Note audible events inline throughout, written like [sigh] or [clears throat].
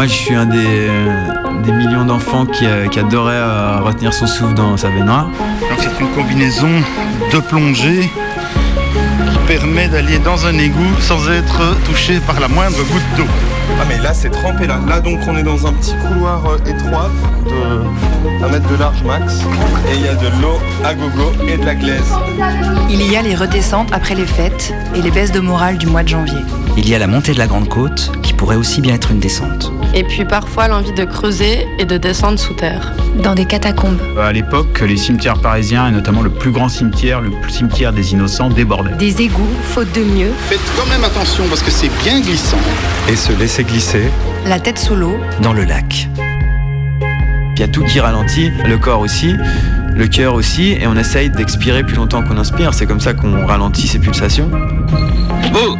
Moi, je suis un des, euh, des millions d'enfants qui, euh, qui adorait euh, retenir son souffle dans sa baignoire. Donc c'est une combinaison de plongée qui permet d'aller dans un égout sans être touché par la moindre goutte d'eau. Ah mais là c'est trempé là. Là donc on est dans un petit couloir euh, étroit de 1 mètre de large max et il y a de l'eau à gogo et de la glaise. Il y a les redescentes après les fêtes et les baisses de morale du mois de janvier. Il y a la montée de la Grande Côte, qui pourrait aussi bien être une descente. Et puis parfois l'envie de creuser et de descendre sous terre. Dans des catacombes. À l'époque, les cimetières parisiens, et notamment le plus grand cimetière, le cimetière des Innocents, débordaient. Des égouts, faute de mieux. Faites quand même attention parce que c'est bien glissant. Et se laisser glisser. La tête sous l'eau. Dans le lac. Il y a tout qui ralentit, le corps aussi, le cœur aussi, et on essaye d'expirer plus longtemps qu'on inspire. C'est comme ça qu'on ralentit ses pulsations. Vous,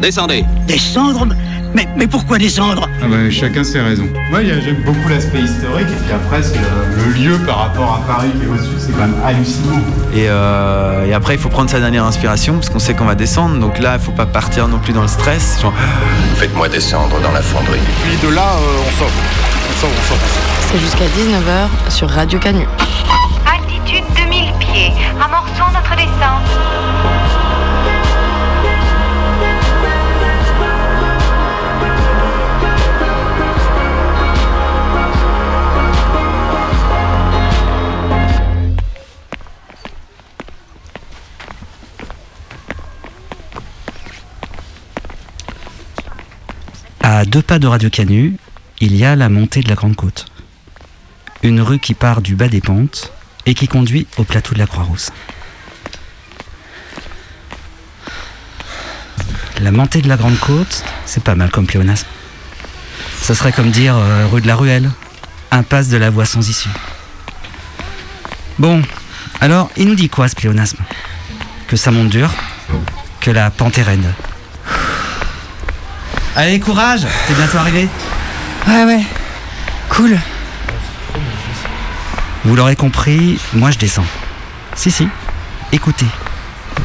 descendez. Descendre mais, mais pourquoi descendre Ah bah, chacun ses raisons. Moi, j'aime beaucoup l'aspect historique, et puis après, c'est le, le lieu par rapport à Paris qui est au-dessus, c'est quand même hallucinant. Et, euh, et après, il faut prendre sa dernière inspiration parce qu'on sait qu'on va descendre. Donc là, il faut pas partir non plus dans le stress. Genre, [gasps] Faites-moi descendre dans la fonderie. Puis de là, euh, on sort. On sort, on sort. C'est jusqu'à 19h sur Radio Canu. Altitude 2000 pieds. Amorçons notre descente. À deux pas de Radio Canu, il y a la montée de la Grande Côte. Une rue qui part du bas des pentes et qui conduit au plateau de la Croix-Rousse. La montée de la Grande Côte, c'est pas mal comme pléonasme. Ça serait comme dire euh, rue de la Ruelle, impasse de la voie sans issue. Bon, alors, il nous dit quoi ce pléonasme? Que ça monte dur, que la pente est raide. Allez, courage T'es bientôt arrivé Ouais, ouais. Cool. Vous l'aurez compris, moi je descends. Si, si. Écoutez,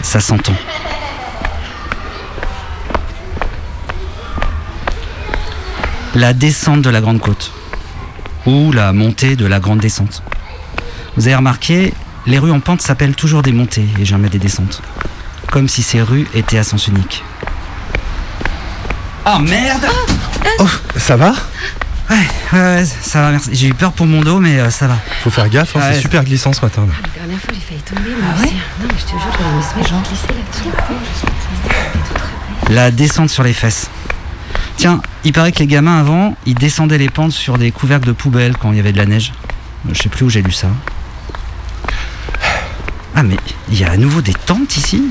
ça s'entend. La descente de la Grande Côte. Ou la montée de la Grande Descente. Vous avez remarqué, les rues en pente s'appellent toujours des montées et jamais des descentes. Comme si ces rues étaient à sens unique. Oh merde Oh, ça va? Ouais, ouais, ouais, ça va, merci. J'ai eu peur pour mon dos, mais euh, ça va. Faut faire gaffe, hein, Ouais. c'est super glissant ce matin. là. La dernière fois, j'ai failli tomber, moi aussi. Non, mais je te jure, j'avais là-dessus. La descente sur les fesses. Tiens, il paraît que les gamins avant, ils descendaient les pentes sur des couvercles de poubelle quand il y avait de la neige. Je sais plus où j'ai lu ça. Ah mais il y a à nouveau des tentes ici?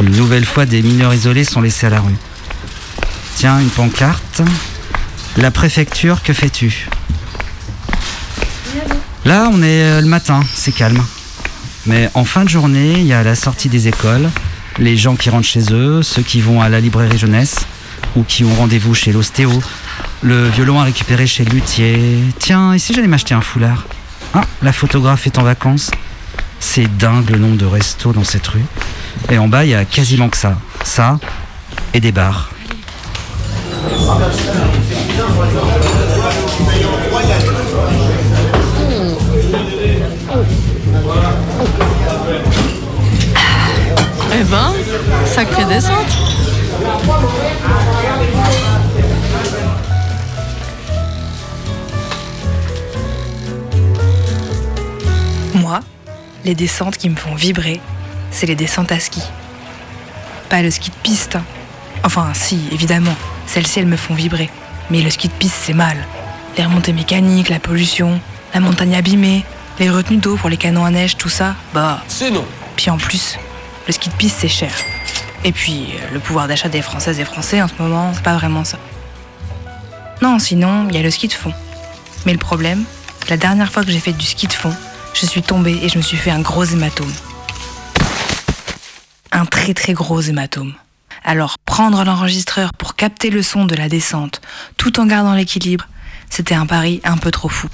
Une nouvelle fois, des mineurs isolés sont laissés à la rue. Tiens, une pancarte. La préfecture, que fais-tu? Là, on est euh, le matin, c'est calme. Mais en fin de journée, il y a la sortie des écoles, les gens qui rentrent chez eux, ceux qui vont à la librairie jeunesse ou qui ont rendez-vous chez l'ostéo, le violon à récupérer chez le luthier. Tiens, si j'allais m'acheter un foulard? Ah, la photographe est en vacances. C'est dingue le nombre de restos dans cette rue. Et en bas, il y a quasiment que ça. Ça et des bars. Eh ben, sacrée descente. Moi, les descentes qui me font vibrer, c'est les descentes à ski. Pas le ski de piste. Enfin, si, évidemment, celles-ci elles me font vibrer. Mais le ski de piste, c'est mal. Les remontées mécaniques, la pollution, la montagne abîmée, les retenues d'eau pour les canons à neige, tout ça, bah. C'est non. Puis en plus, le ski de piste, c'est cher. Et puis, le pouvoir d'achat des Françaises et Français en ce moment, c'est pas vraiment ça. Non, sinon, il y a le ski de fond. Mais le problème, la dernière fois que j'ai fait du ski de fond, je suis tombée et je me suis fait un gros hématome. Très gros hématome. Alors, prendre l'enregistreur pour capter le son de la descente, tout en gardant l'équilibre, c'était un pari un peu trop fou.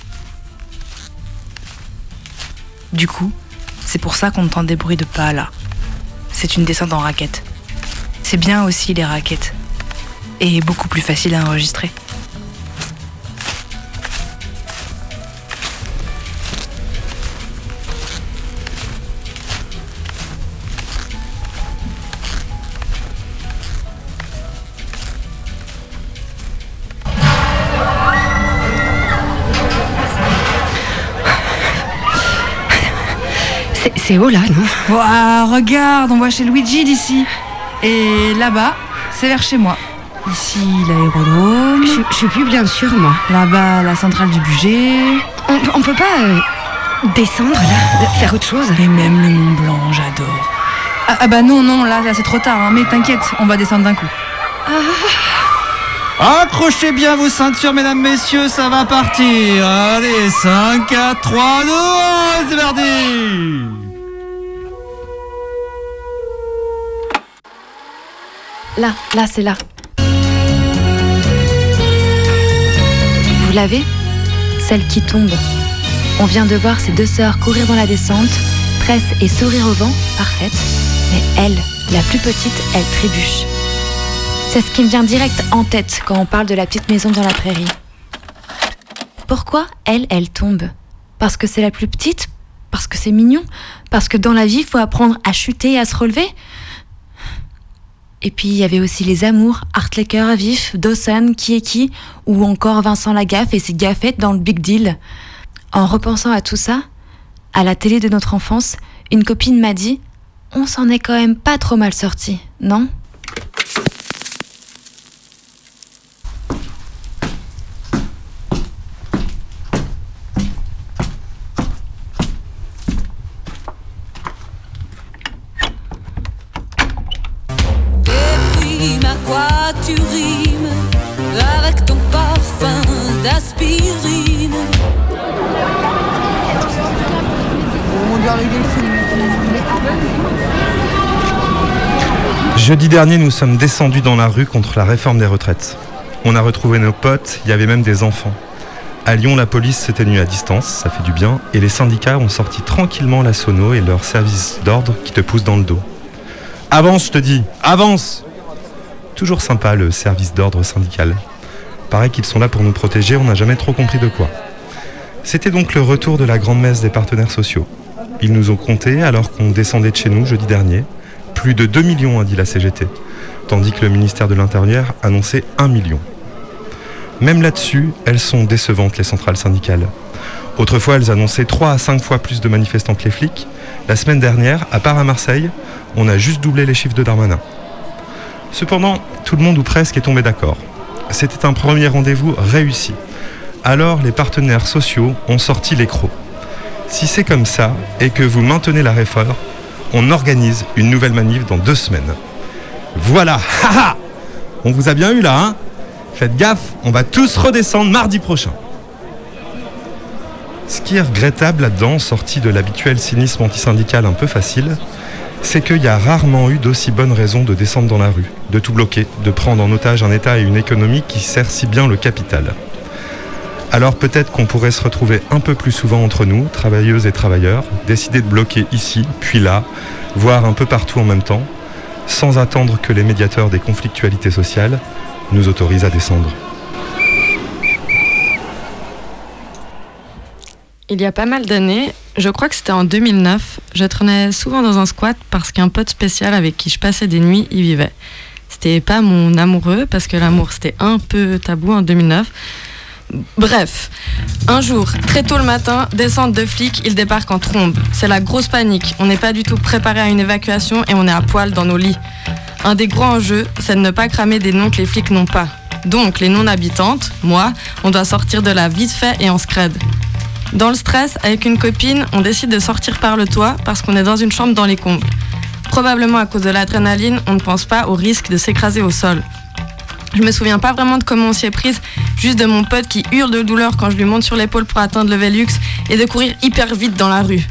Du coup, c'est pour ça qu'on entend des bruits de pas là. C'est une descente en raquette. C'est bien aussi les raquettes. Et beaucoup plus facile à enregistrer. C'est- C'est haut là, non Ouah, regarde, on voit chez Luigi d'ici. Et là-bas, c'est vers chez moi. Ici, l'aérodrome. Je je suis plus bien sûre, moi. Là-bas, la centrale du budget. On, on peut pas euh, descendre là Faire autre chose? Et même le Mont Blanc, j'adore. Ah, ah bah non, non, là, là, c'est trop tard. hein, mais t'inquiète, on va descendre d'un coup. Accrochez bien vos ceintures, mesdames, messieurs, ça va partir. Allez, 5, 4, 3, 2, 1, c'est parti Là, là, c'est là. Vous l'avez Celle qui tombe. On vient de voir ces deux sœurs courir dans la descente, tresse et sourire au vent, parfaite. Mais elle, la plus petite, elle trébuche. C'est ce qui me vient direct en tête quand on parle de la petite maison dans la prairie. Pourquoi elle, elle tombe Parce que c'est la plus petite Parce que c'est mignon Parce que dans la vie, il faut apprendre à chuter et à se relever et puis il y avait aussi les amours, Art Laker, Vif, Dawson, Qui est qui, ou encore Vincent Lagaffe et ses gaffettes dans le Big Deal. En repensant à tout ça, à la télé de notre enfance, une copine m'a dit On s'en est quand même pas trop mal sorti, non? Jeudi dernier, nous sommes descendus dans la rue contre la réforme des retraites. On a retrouvé nos potes, il y avait même des enfants. À Lyon, la police s'est tenue à distance, ça fait du bien, et les syndicats ont sorti tranquillement la sono et leur service d'ordre qui te pousse dans le dos. Avance, je te dis, avance Toujours sympa le service d'ordre syndical. Paraît qu'ils sont là pour nous protéger, on n'a jamais trop compris de quoi. C'était donc le retour de la grande messe des partenaires sociaux. Ils nous ont compté alors qu'on descendait de chez nous jeudi dernier. Plus de 2 millions, a dit la CGT, tandis que le ministère de l'Intérieur annonçait 1 million. Même là-dessus, elles sont décevantes, les centrales syndicales. Autrefois, elles annonçaient 3 à 5 fois plus de manifestants que les flics. La semaine dernière, à part à Marseille, on a juste doublé les chiffres de Darmanin. Cependant, tout le monde ou presque est tombé d'accord. C'était un premier rendez-vous réussi. Alors, les partenaires sociaux ont sorti les crocs. Si c'est comme ça et que vous maintenez la réforme, on organise une nouvelle manif dans deux semaines. Voilà, [laughs] On vous a bien eu là, hein Faites gaffe, on va tous redescendre mardi prochain. Ce qui est regrettable là-dedans, sorti de l'habituel cynisme antisyndical un peu facile, c'est qu'il y a rarement eu d'aussi bonnes raisons de descendre dans la rue, de tout bloquer, de prendre en otage un État et une économie qui sert si bien le capital. Alors peut-être qu'on pourrait se retrouver un peu plus souvent entre nous, travailleuses et travailleurs, décider de bloquer ici, puis là, voire un peu partout en même temps, sans attendre que les médiateurs des conflictualités sociales nous autorisent à descendre. Il y a pas mal d'années, je crois que c'était en 2009, je traînais souvent dans un squat parce qu'un pote spécial avec qui je passais des nuits y vivait. C'était pas mon amoureux parce que l'amour c'était un peu tabou en 2009. Bref, un jour, très tôt le matin, descente de flics, ils débarquent en trombe. C'est la grosse panique. On n'est pas du tout préparé à une évacuation et on est à poil dans nos lits. Un des gros enjeux, c'est de ne pas cramer des noms que les flics n'ont pas. Donc, les non-habitantes, moi, on doit sortir de là vite fait et en scred. Dans le stress, avec une copine, on décide de sortir par le toit parce qu'on est dans une chambre dans les combles. Probablement à cause de l'adrénaline, on ne pense pas au risque de s'écraser au sol. Je me souviens pas vraiment de comment on s'y est prise, juste de mon pote qui hurle de douleur quand je lui monte sur l'épaule pour atteindre le Velux et de courir hyper vite dans la rue.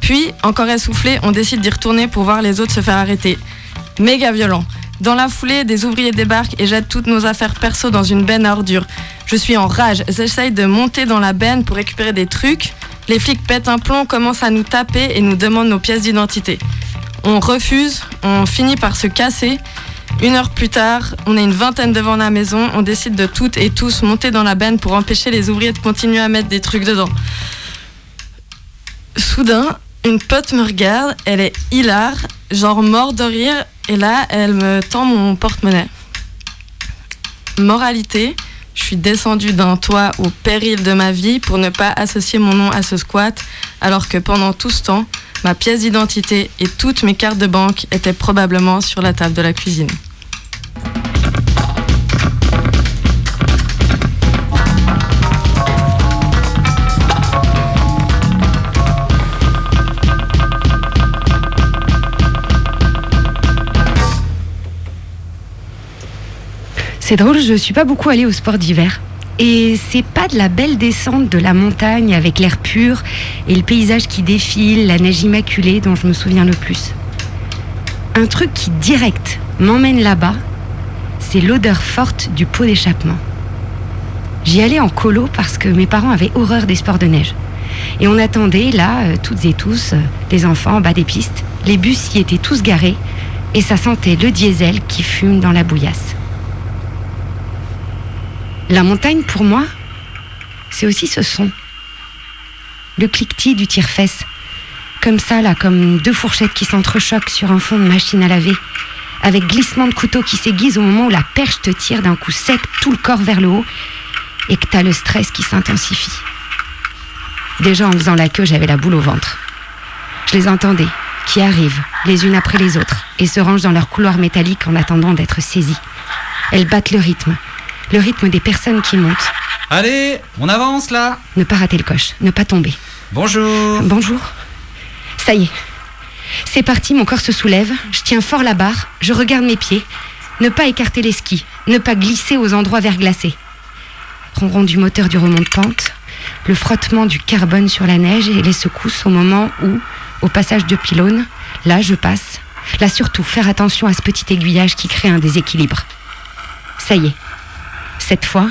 Puis, encore essoufflé, on décide d'y retourner pour voir les autres se faire arrêter. Méga violent. Dans la foulée, des ouvriers débarquent et jettent toutes nos affaires perso dans une benne à ordures. Je suis en rage, j'essaye de monter dans la benne pour récupérer des trucs. Les flics pètent un plomb, commencent à nous taper et nous demandent nos pièces d'identité. On refuse, on finit par se casser. Une heure plus tard, on est une vingtaine devant la maison, on décide de toutes et tous monter dans la benne pour empêcher les ouvriers de continuer à mettre des trucs dedans. Soudain, une pote me regarde, elle est hilar, genre mort de rire, et là, elle me tend mon porte-monnaie. Moralité, je suis descendue d'un toit au péril de ma vie pour ne pas associer mon nom à ce squat, alors que pendant tout ce temps, ma pièce d'identité et toutes mes cartes de banque étaient probablement sur la table de la cuisine. C'est drôle, je suis pas beaucoup allée au sport d'hiver. Et c'est pas de la belle descente de la montagne avec l'air pur et le paysage qui défile, la neige immaculée dont je me souviens le plus. Un truc qui direct m'emmène là-bas, c'est l'odeur forte du pot d'échappement. J'y allais en colo parce que mes parents avaient horreur des sports de neige. Et on attendait là, euh, toutes et tous, euh, les enfants en bas des pistes. Les bus y étaient tous garés et ça sentait le diesel qui fume dans la bouillasse. La montagne, pour moi, c'est aussi ce son. Le cliquetis du tire-fesse. Comme ça, là, comme deux fourchettes qui s'entrechoquent sur un fond de machine à laver. Avec glissement de couteau qui s'aiguise au moment où la perche te tire d'un coup sec tout le corps vers le haut et que t'as le stress qui s'intensifie. Déjà en faisant la queue, j'avais la boule au ventre. Je les entendais, qui arrivent, les unes après les autres, et se rangent dans leur couloir métallique en attendant d'être saisies. Elles battent le rythme, le rythme des personnes qui montent. Allez, on avance là Ne pas rater le coche, ne pas tomber. Bonjour Bonjour. Ça y est. C'est parti, mon corps se soulève, je tiens fort la barre, je regarde mes pieds. Ne pas écarter les skis, ne pas glisser aux endroits verglacés. Ronron du moteur du remont de pente, le frottement du carbone sur la neige et les secousses au moment où, au passage de pylône, là je passe. Là surtout, faire attention à ce petit aiguillage qui crée un déséquilibre. Ça y est. Cette fois,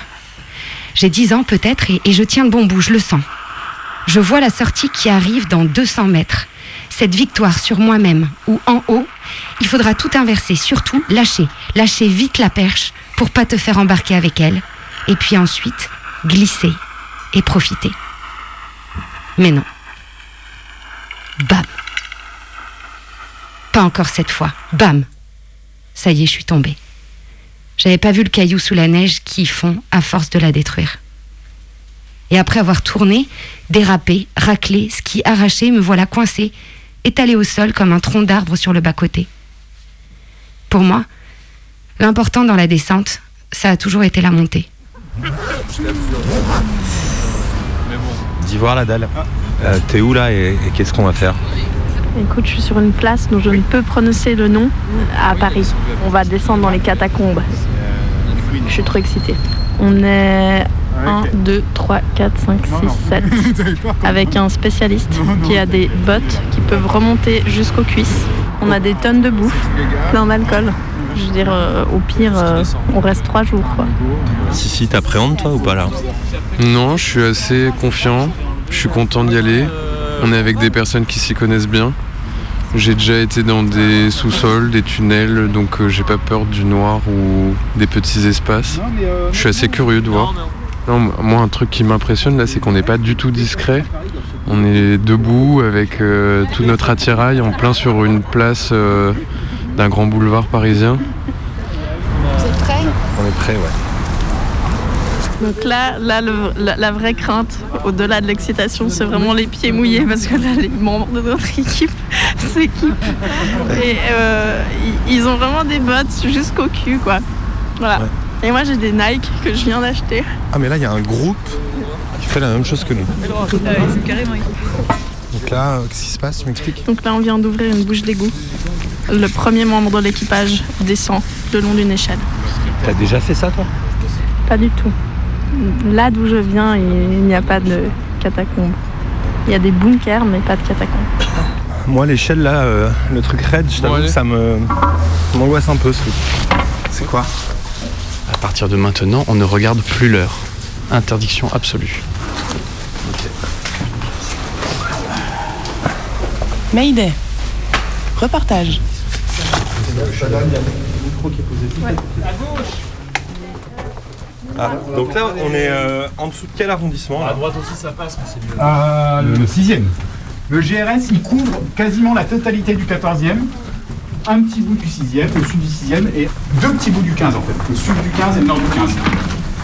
j'ai 10 ans peut-être et, je tiens le bon bout, je le sens. Je vois la sortie qui arrive dans 200 mètres. Cette victoire sur moi-même, où en haut, il faudra tout inverser, surtout lâcher, lâcher vite la perche pour pas te faire embarquer avec elle, et puis ensuite glisser et profiter. Mais non. Bam. Pas encore cette fois. Bam. Ça y est, je suis tombée. J'avais pas vu le caillou sous la neige qui fond à force de la détruire. Et après avoir tourné, dérapé, raclé, ski arraché, me voilà coincée, étalée au sol comme un tronc d'arbre sur le bas-côté. Pour moi, l'important dans la descente, ça a toujours été la montée. Dis voir la dalle. Euh, T'es où là et qu'est-ce qu'on va faire? Écoute, je suis sur une place dont je ne peux prononcer le nom à Paris. On va descendre dans les catacombes. Je suis trop excitée. On est 1, 2, 3, 4, 5, 6, 7. Avec un spécialiste qui a des bottes qui peuvent remonter jusqu'aux cuisses. On a des tonnes de bouffe, plein d'alcool. Je veux dire, euh, au pire, euh, on reste trois jours. Quoi. Si, si, t'appréhendes toi ou pas là Non, je suis assez confiant. Je suis content d'y aller. On est avec des personnes qui s'y connaissent bien. J'ai déjà été dans des sous-sols, des tunnels, donc euh, j'ai pas peur du noir ou des petits espaces. Je suis assez curieux de voir. Non, moi, un truc qui m'impressionne là, c'est qu'on n'est pas du tout discret. On est debout avec euh, tout notre attirail en plein sur une place euh, d'un grand boulevard parisien. Vous êtes prêts? On est prêt, ouais. Donc là, là le- la, la vraie crainte, au-delà de l'excitation, c'est vraiment les pieds mouillés parce que là, les membres de notre équipe [laughs] s'équipent. Et euh, ils, ont vraiment des bottes jusqu'au cul, quoi. Voilà. Et moi, j'ai des Nike que je viens d'acheter. Ah, mais là, il y a un groupe qui fait la même chose que nous. Donc là, qu'est-ce qui se passe? Tu m'expliques? Donc là, on vient d'ouvrir une bouche d'égout. Le premier membre de l'équipage descend le long d'une échelle. T'as déjà fait ça, toi? Pas du tout. Là d'où je viens, il n'y a pas de catacombes. Il y a des bunkers, mais pas de catacombes. Moi, l'échelle, là, euh, le truc raide, je t'avoue que ça me m'angoisse un peu, ce truc. C'est quoi? À partir de maintenant, on ne regarde plus l'heure. Interdiction absolue. Mayday. Repartage. Ah, donc là, on est euh, en dessous de quel arrondissement là? Droite aussi, ça passe, c'est mieux. Euh, le 6 Le GRS, il couvre quasiment la totalité du 14e, un petit bout du 6e, le sud du 6e, et deux petits bouts du 15 en fait. Le sud du 15 et le nord du 15.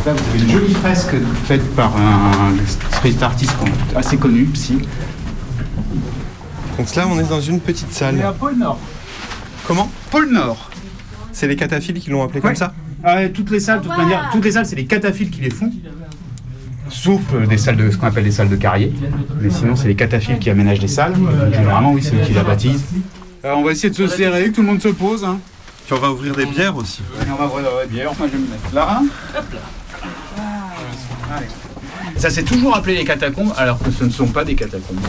Là, vous avez une jolie fresque faite par un street artiste assez connu, Psy. Donc là, on est dans une petite salle. On est à Pôle Nord. Comment? Pôle Nord. C'est les cataphiles qui l'ont appelé comme ça? Ah ouais, toutes les salles, de toute manière, toutes les salles, c'est les cataphiles qui les font. Sauf euh, des salles de ce qu'on appelle des salles de carrier. Mais sinon, c'est les cataphiles qui aménagent des salles. Généralement, oui, c'est eux qui la baptisent. Euh, on va essayer de se serrer, que tout le monde se pose. Hein. Puis on va ouvrir des bières aussi. Et on va ouvrir la bière. Moi, je vais me mettre là. Allez. Ça s'est toujours appelé les catacombes, alors que ce ne sont pas des catacombes.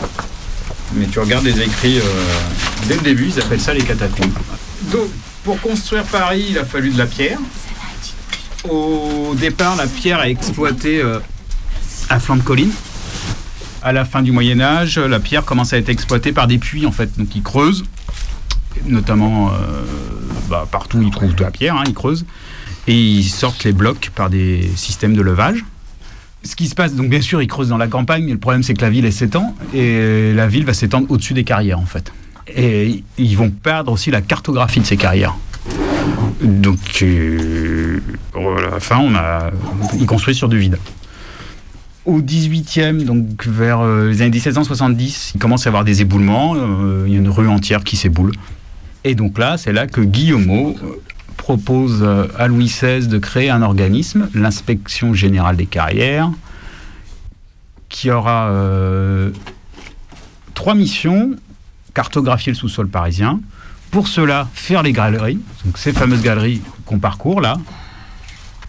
Mais tu regardes les écrits euh, dès le début, ils appellent ça les catacombes. Donc, pour construire Paris, il a fallu de la pierre. Au départ, la pierre a exploité euh, à flanc de colline. À la fin du Moyen Âge, la pierre commence à être exploitée par des puits en fait. Donc ils creusent, notamment euh, bah, partout où ils trouvent de la pierre, hein, ils creusent et ils sortent les blocs par des systèmes de levage. Ce qui se passe, donc bien sûr, ils creusent dans la campagne, mais le problème c'est que la ville s'étend et la ville va s'étendre au-dessus des carrières en fait. Et ils vont perdre aussi la cartographie de ces carrières. Donc à la fin, on a, ils construisent sur du vide. Au 18e, donc vers euh, les années 1770, il commence à y avoir des éboulements. euh, il y a une rue entière qui s'éboule. Et donc là, c'est là que Guillaumeau euh, propose à Louis XVI de créer un organisme, l'inspection générale des carrières, qui aura trois missions cartographier le sous-sol parisien. Pour cela, faire les galeries, donc ces fameuses galeries qu'on parcourt là,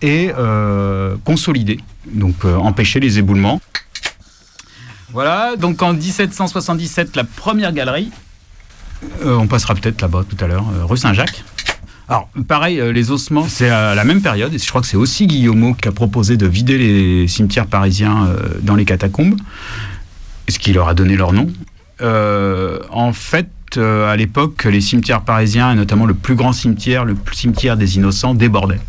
et euh, consolider, donc euh, empêcher les éboulements. Voilà, donc en 1777, la première galerie, euh, on passera peut-être là-bas tout à l'heure, rue Saint-Jacques. Alors, pareil, les ossements, c'est à la même période, et je crois que c'est aussi Guillaumeau qui a proposé de vider les cimetières parisiens dans les catacombes, ce qui leur a donné leur nom. En fait, à l'époque, les cimetières parisiens, et notamment le plus grand cimetière, le cimetière des Innocents, débordaient.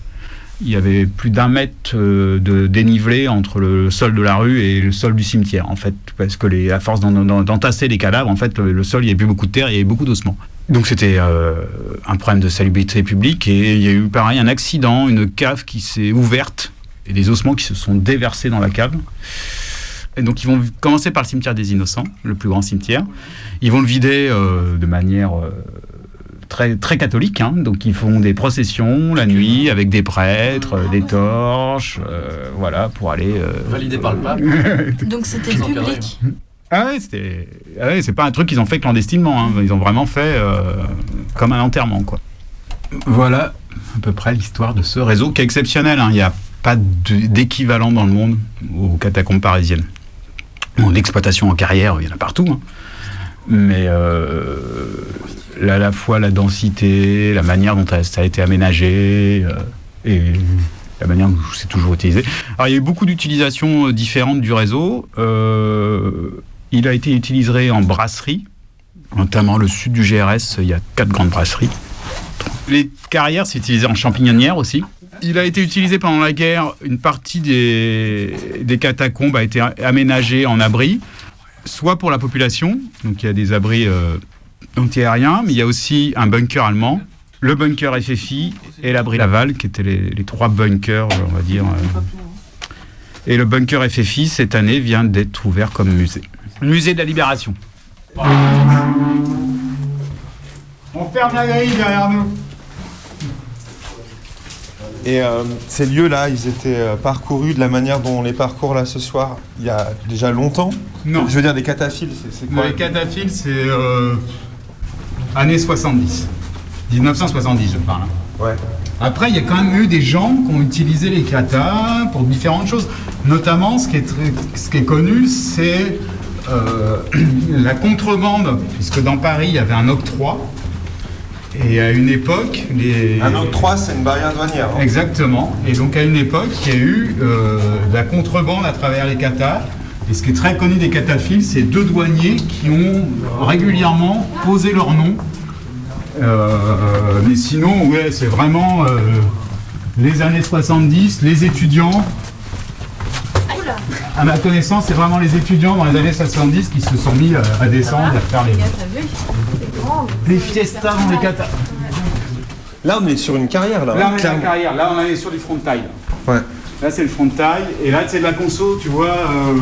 Il y avait plus d'un mètre euh, de dénivelé entre le sol de la rue et le sol du cimetière, en fait, parce que les, à force d'en- d'en- d'entasser les cadavres, en fait, le, le sol, il n'y avait plus beaucoup de terre, il y avait beaucoup d'ossements. Donc c'était euh, un problème de salubrité publique et il y a eu pareil un accident, une cave qui s'est ouverte et des ossements qui se sont déversés dans la cave. Et donc ils vont commencer par le cimetière des Innocents, le plus grand cimetière. Ils vont le vider euh, de manière euh, très, très catholique. hein. Donc ils font des processions la nuit avec des prêtres, euh, des torches, euh, voilà, pour aller... euh, Validé par le pape. [laughs] Donc c'était public. Ah ouais, c'était. Ah ouais, c'est pas un truc qu'ils ont fait clandestinement. hein. Ils ont vraiment fait euh, comme un enterrement, quoi. Voilà à peu près l'histoire de ce réseau qui est exceptionnel. hein. Il n'y a pas d'équivalent dans le monde aux catacombes parisiennes. Bon, L'exploitation en carrière, il y en a partout. hein. Mais euh, à la fois la densité, la manière dont ça a été aménagé euh, et la manière dont c'est toujours utilisé. Alors, il y a eu beaucoup d'utilisations euh, différentes du réseau. Euh, il a été utilisé en brasserie, notamment le sud du GRS, il y a quatre grandes brasseries. Les carrières, c'est utilisé en champignonnière aussi. Il a été utilisé pendant la guerre, une partie des, des catacombes a été aménagée en abri, soit pour la population, donc il y a des abris euh, antiaériens, mais il y a aussi un bunker allemand, le bunker FFI et l'abri Laval, qui étaient les, trois bunkers, on va dire, euh, Et le bunker FFI, cette année, vient d'être ouvert comme musée. Musée de la Libération. On ferme la grille derrière nous. Et euh, ces lieux-là, ils étaient euh, parcourus de la manière dont on les parcourt là ce soir, il y a déjà longtemps Non. Je veux dire, des cataphiles, c'est- quoi? Les cataphiles, c'est euh, années 70. 1970, je parle. hein. Ouais. Après, il y a quand même eu des gens qui ont utilisé les katas pour différentes choses. Notamment, ce qui est, très- ce qui est connu, c'est euh, [clears throat] la contrebande, puisque dans Paris, il y avait un octroi. Et à une époque, les... Un octroi, c'est une barrière douanière. hein. Exactement. Et donc à une époque, il y a eu euh, de la contrebande à travers les katas. Et ce qui est très connu des cataphiles, c'est deux douaniers qui ont régulièrement posé leur nom. Euh, mais sinon, ouais, c'est vraiment euh, les années 70, les étudiants. À ma connaissance, c'est vraiment les étudiants dans les années 70 qui se sont mis euh, à descendre et à faire les, les fiestas dans les katas. Là, on est sur une carrière, là. Là, hein, on est carrière. Là, on est sur du frontail. Ouais. Là, c'est le frontail. Et là, c'est de la conso, tu vois. euh,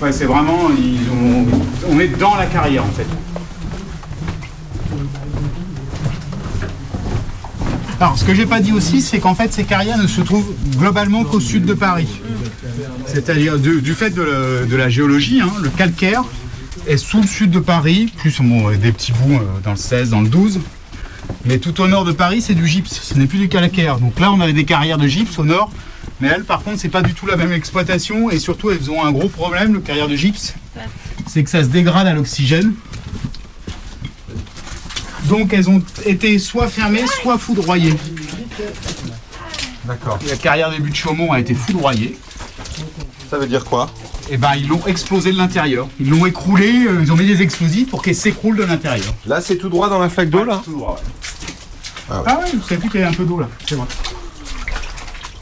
Ouais, c'est vraiment. ils ont- On est dans la carrière, en fait. Alors, ce que j'ai pas dit aussi, c'est qu'en fait, ces carrières ne se trouvent globalement qu'au sud de Paris. C'est-à-dire du, du fait de, la- de la géologie, hein, le calcaire est sous le sud de Paris, plus bon, des petits bouts euh, dans le 16, dans le 12. Mais tout au nord de Paris, c'est du gypse, ce n'est plus du calcaire. Donc là, on avait des carrières de gypse au nord, mais elles, par contre, c'est pas du tout la même exploitation. Et surtout, elles ont un gros problème, le carrière de gypse, c'est que ça se dégrade à l'oxygène. Donc elles ont été soit fermées, soit foudroyées. D'accord. La carrière des buts de Chaumont a été foudroyée. Ça veut dire quoi? Et ben ils l'ont explosé de l'intérieur. Ils l'ont écroulé, euh, ils ont mis des explosifs pour qu'elle s'écroule de l'intérieur. Là, c'est tout droit dans la flaque d'eau, là Tout droit, ouais. Ah ouais. Ah ouais, vous savez plus qu'il y a un peu d'eau là, c'est vrai.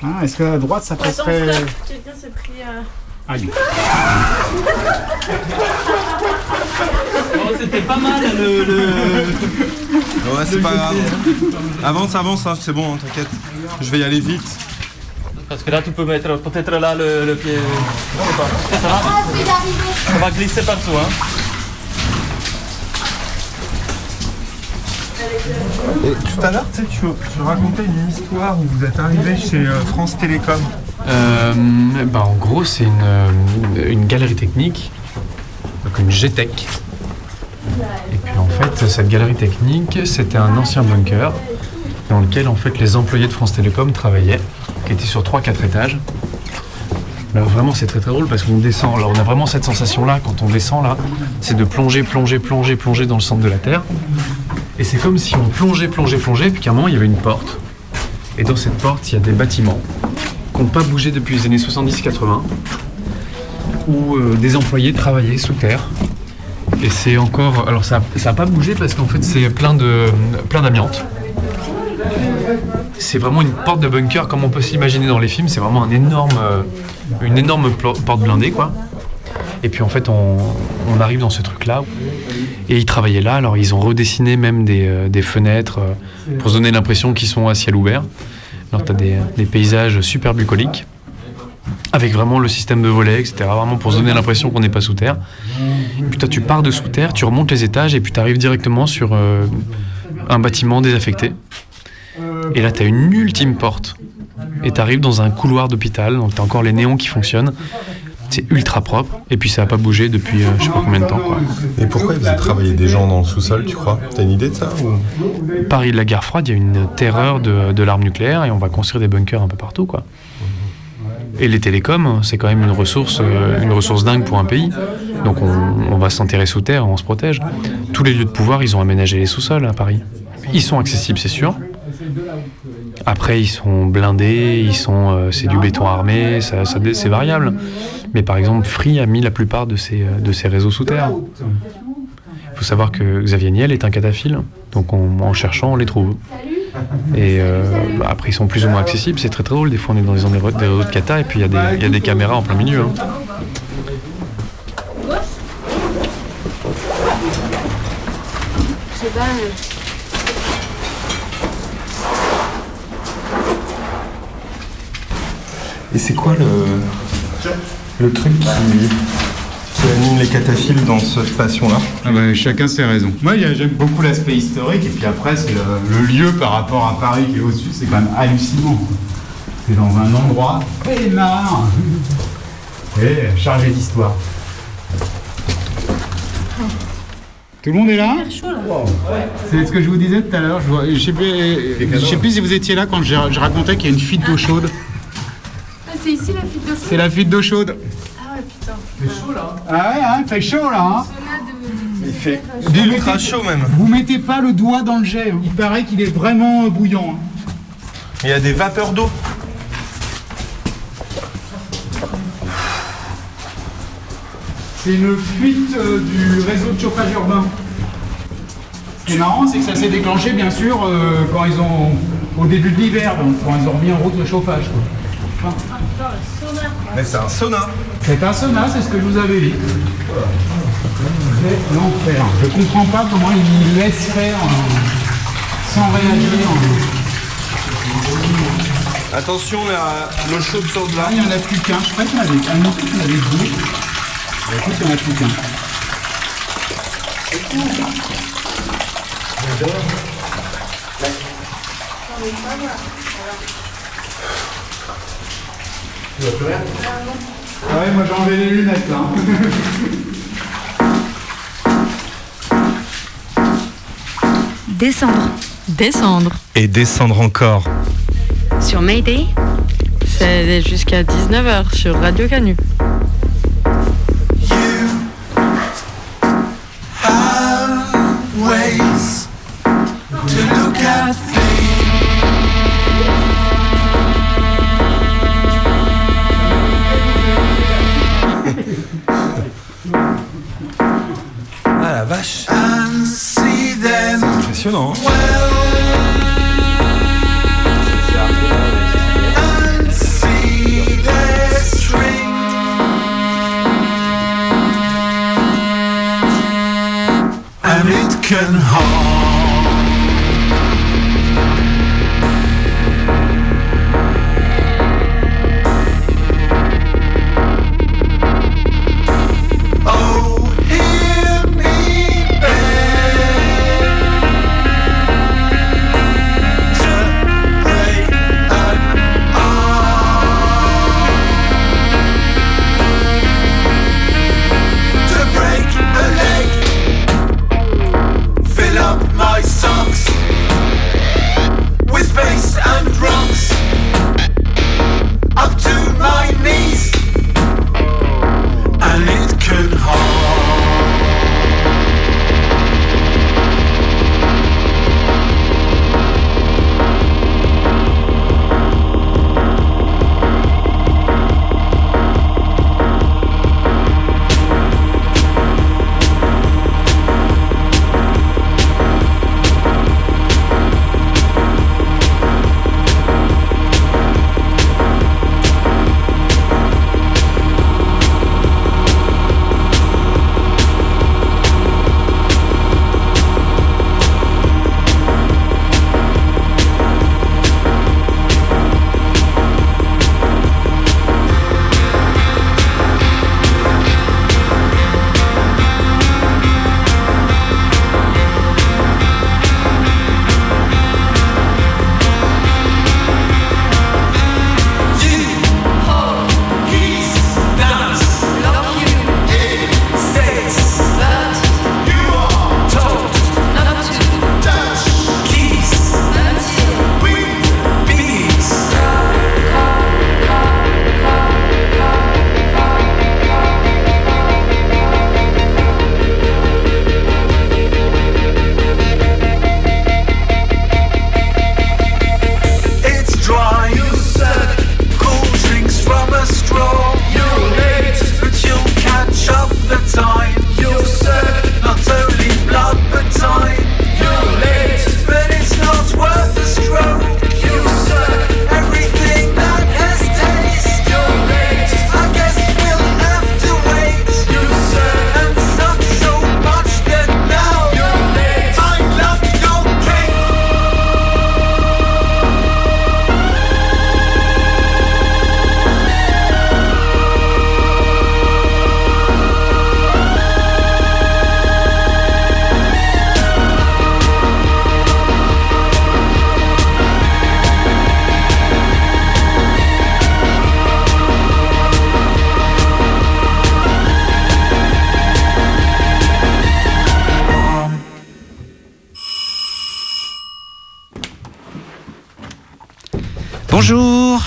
Ah, Est-ce qu'à droite ça passerait. quelqu'un s'est pris. euh, Aïe. [laughs] C'était pas mal le. Ouais, c'est pas grave. Avance, avance, hein, c'est bon, hein, t'inquiète. Je vais y aller vite. Parce que là, tu peux mettre peut-être là le, le pied. Non, ou pas Peut-être là. Ça va glisser partout, hein. Et tout à l'heure, tu sais, tu, tu racontais une histoire où vous êtes arrivé chez euh, France Télécom. Euh, bah, en gros, c'est une, euh, une galerie technique, donc une GTEC. Et puis en fait, cette galerie technique, c'était un ancien bunker dans lequel en fait les employés de France Télécom travaillaient, qui était sur 3-4 étages. Là, vraiment, c'est très très drôle parce qu'on descend. Alors, on a vraiment cette sensation-là quand on descend là, c'est de plonger, plonger, plonger, plonger dans le centre de la Terre. Et c'est comme si on plongeait, plongeait, plongeait, puis qu'à un moment, il y avait une porte. Et dans cette porte, il y a des bâtiments qui n'ont pas bougé depuis les années 70-80, où euh, des employés travaillaient sous terre. Et c'est encore. Alors, ça n'a pas bougé parce qu'en fait, c'est plein de plein d'amiante. C'est vraiment une porte de bunker comme on peut s'imaginer dans les films. C'est vraiment euh, une énorme porte blindée, quoi. Et puis en fait, on, arrive dans ce truc-là. Et ils travaillaient là, alors ils ont redessiné même des, euh, fenêtres euh, pour se donner l'impression qu'ils sont à ciel ouvert. Alors tu as des, paysages super bucoliques, avec vraiment le système de volets, etc. Vraiment pour se donner l'impression qu'on n'est pas sous terre. Et puis toi, tu pars de sous terre, tu remontes les étages et puis tu arrives directement sur un bâtiment désaffecté. Et là, tu as une ultime porte. Et tu arrives dans un couloir d'hôpital, donc tu as encore les néons qui fonctionnent. C'est ultra propre. Et puis ça n'a pas bougé depuis euh, je sais pas combien de temps. Quoi. Et pourquoi ils faisaient travailler des gens dans le sous-sol, tu crois? T'as une idée de ça ou... Paris de la guerre froide, il y a une terreur de, de l'arme nucléaire et on va construire des bunkers un peu partout. Quoi. Et les télécoms, c'est quand même une ressource, euh, une ressource dingue pour un pays. Donc on, on va s'enterrer sous terre, on se protège. Tous les lieux de pouvoir, ils ont aménagé les sous-sols à Paris. Ils sont accessibles, c'est sûr. Après, ils sont blindés, ils sont, euh, c'est du béton armé, ça, c'est variable. Mais par exemple, Free a mis la plupart de ses, de ses réseaux sous terre. Il faut savoir que Xavier Niel est un cataphile, donc on- en cherchant, on les trouve. Et euh, bah, après, ils sont plus ou moins accessibles. C'est très très drôle. Des fois, on est dans des, des réseaux de cata et puis il y, a des- il y a des caméras en plein milieu. hein. Je sais pas. euh, Et c'est quoi le, le truc qui, qui anime les cataphiles dans cette passion-là Ah bah, chacun ses raisons. Moi, il y a- j'aime beaucoup l'aspect historique, et puis après, c'est le, le lieu par rapport à Paris qui est au-dessus, c'est quand même hallucinant. C'est dans un endroit énorme [laughs] et chargé d'histoire. Tout le monde est là C'est ce que je vous disais tout à l'heure. Je je sais plus, je sais plus si vous étiez là quand je, je racontais qu'il y a une fuite d'eau chaude. Ah, c'est ici la fuite d'eau chaude C'est la fuite d'eau chaude. Ah ouais, putain. Il fait chaud là. Ah ouais, hein, il fait chaud là. Hein. Il fait ultra mettez- chaud même. Vous mettez pas le doigt dans le jet. Il paraît qu'il est vraiment bouillant. hein. Il y a des vapeurs d'eau. C'est une fuite euh, du réseau de chauffage urbain. Ce qui est marrant, c'est que ça s'est déclenché, bien sûr, euh, quand ils ont, au début de l'hiver, donc quand ils ont remis en route le chauffage. quoi. Mais c'est un sauna. C'est un sauna, c'est ce que je vous avais dit. C'est l'enfer. Je comprends pas comment ils laissent faire euh, sans réagir. Attention, la- l'eau chaude sort de là. Ah, il n'y en a plus qu'un. Je crois qu'il y en avait un autre qui avait deux. Mais écoute, il n'y en a plus qu'un. Ah ouais, moi j'ai enlevé les lunettes là. [laughs] Descendre. Descendre. Et descendre encore. Sur Mayday C'est jusqu'à 19h sur Radio Canu. ways to impressionnant. Hein. can hold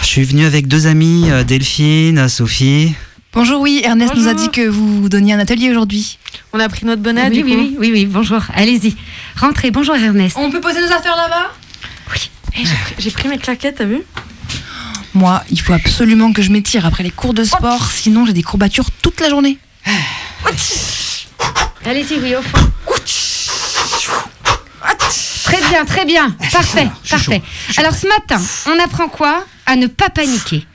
je suis venu avec deux amis, euh, Delphine, Sophie. Bonjour, oui, Ernest nous a dit que vous donniez un atelier aujourd'hui. On a pris notre bonnet, oui, du oui, coup. oui, oui, oui, bonjour. Allez-y. Rentrez. Bonjour Ernest. On peut poser nos affaires là-bas? Eh, j'ai pris- J'ai pris mes claquettes, t'as vu? Moi, il faut absolument que je m'étire après les cours de sport, sinon j'ai des courbatures toute la journée. Allez-y, oui, au fond. Très bien, très bien. Parfait, parfait. Alors ce matin, on apprend quoi À ne pas paniquer?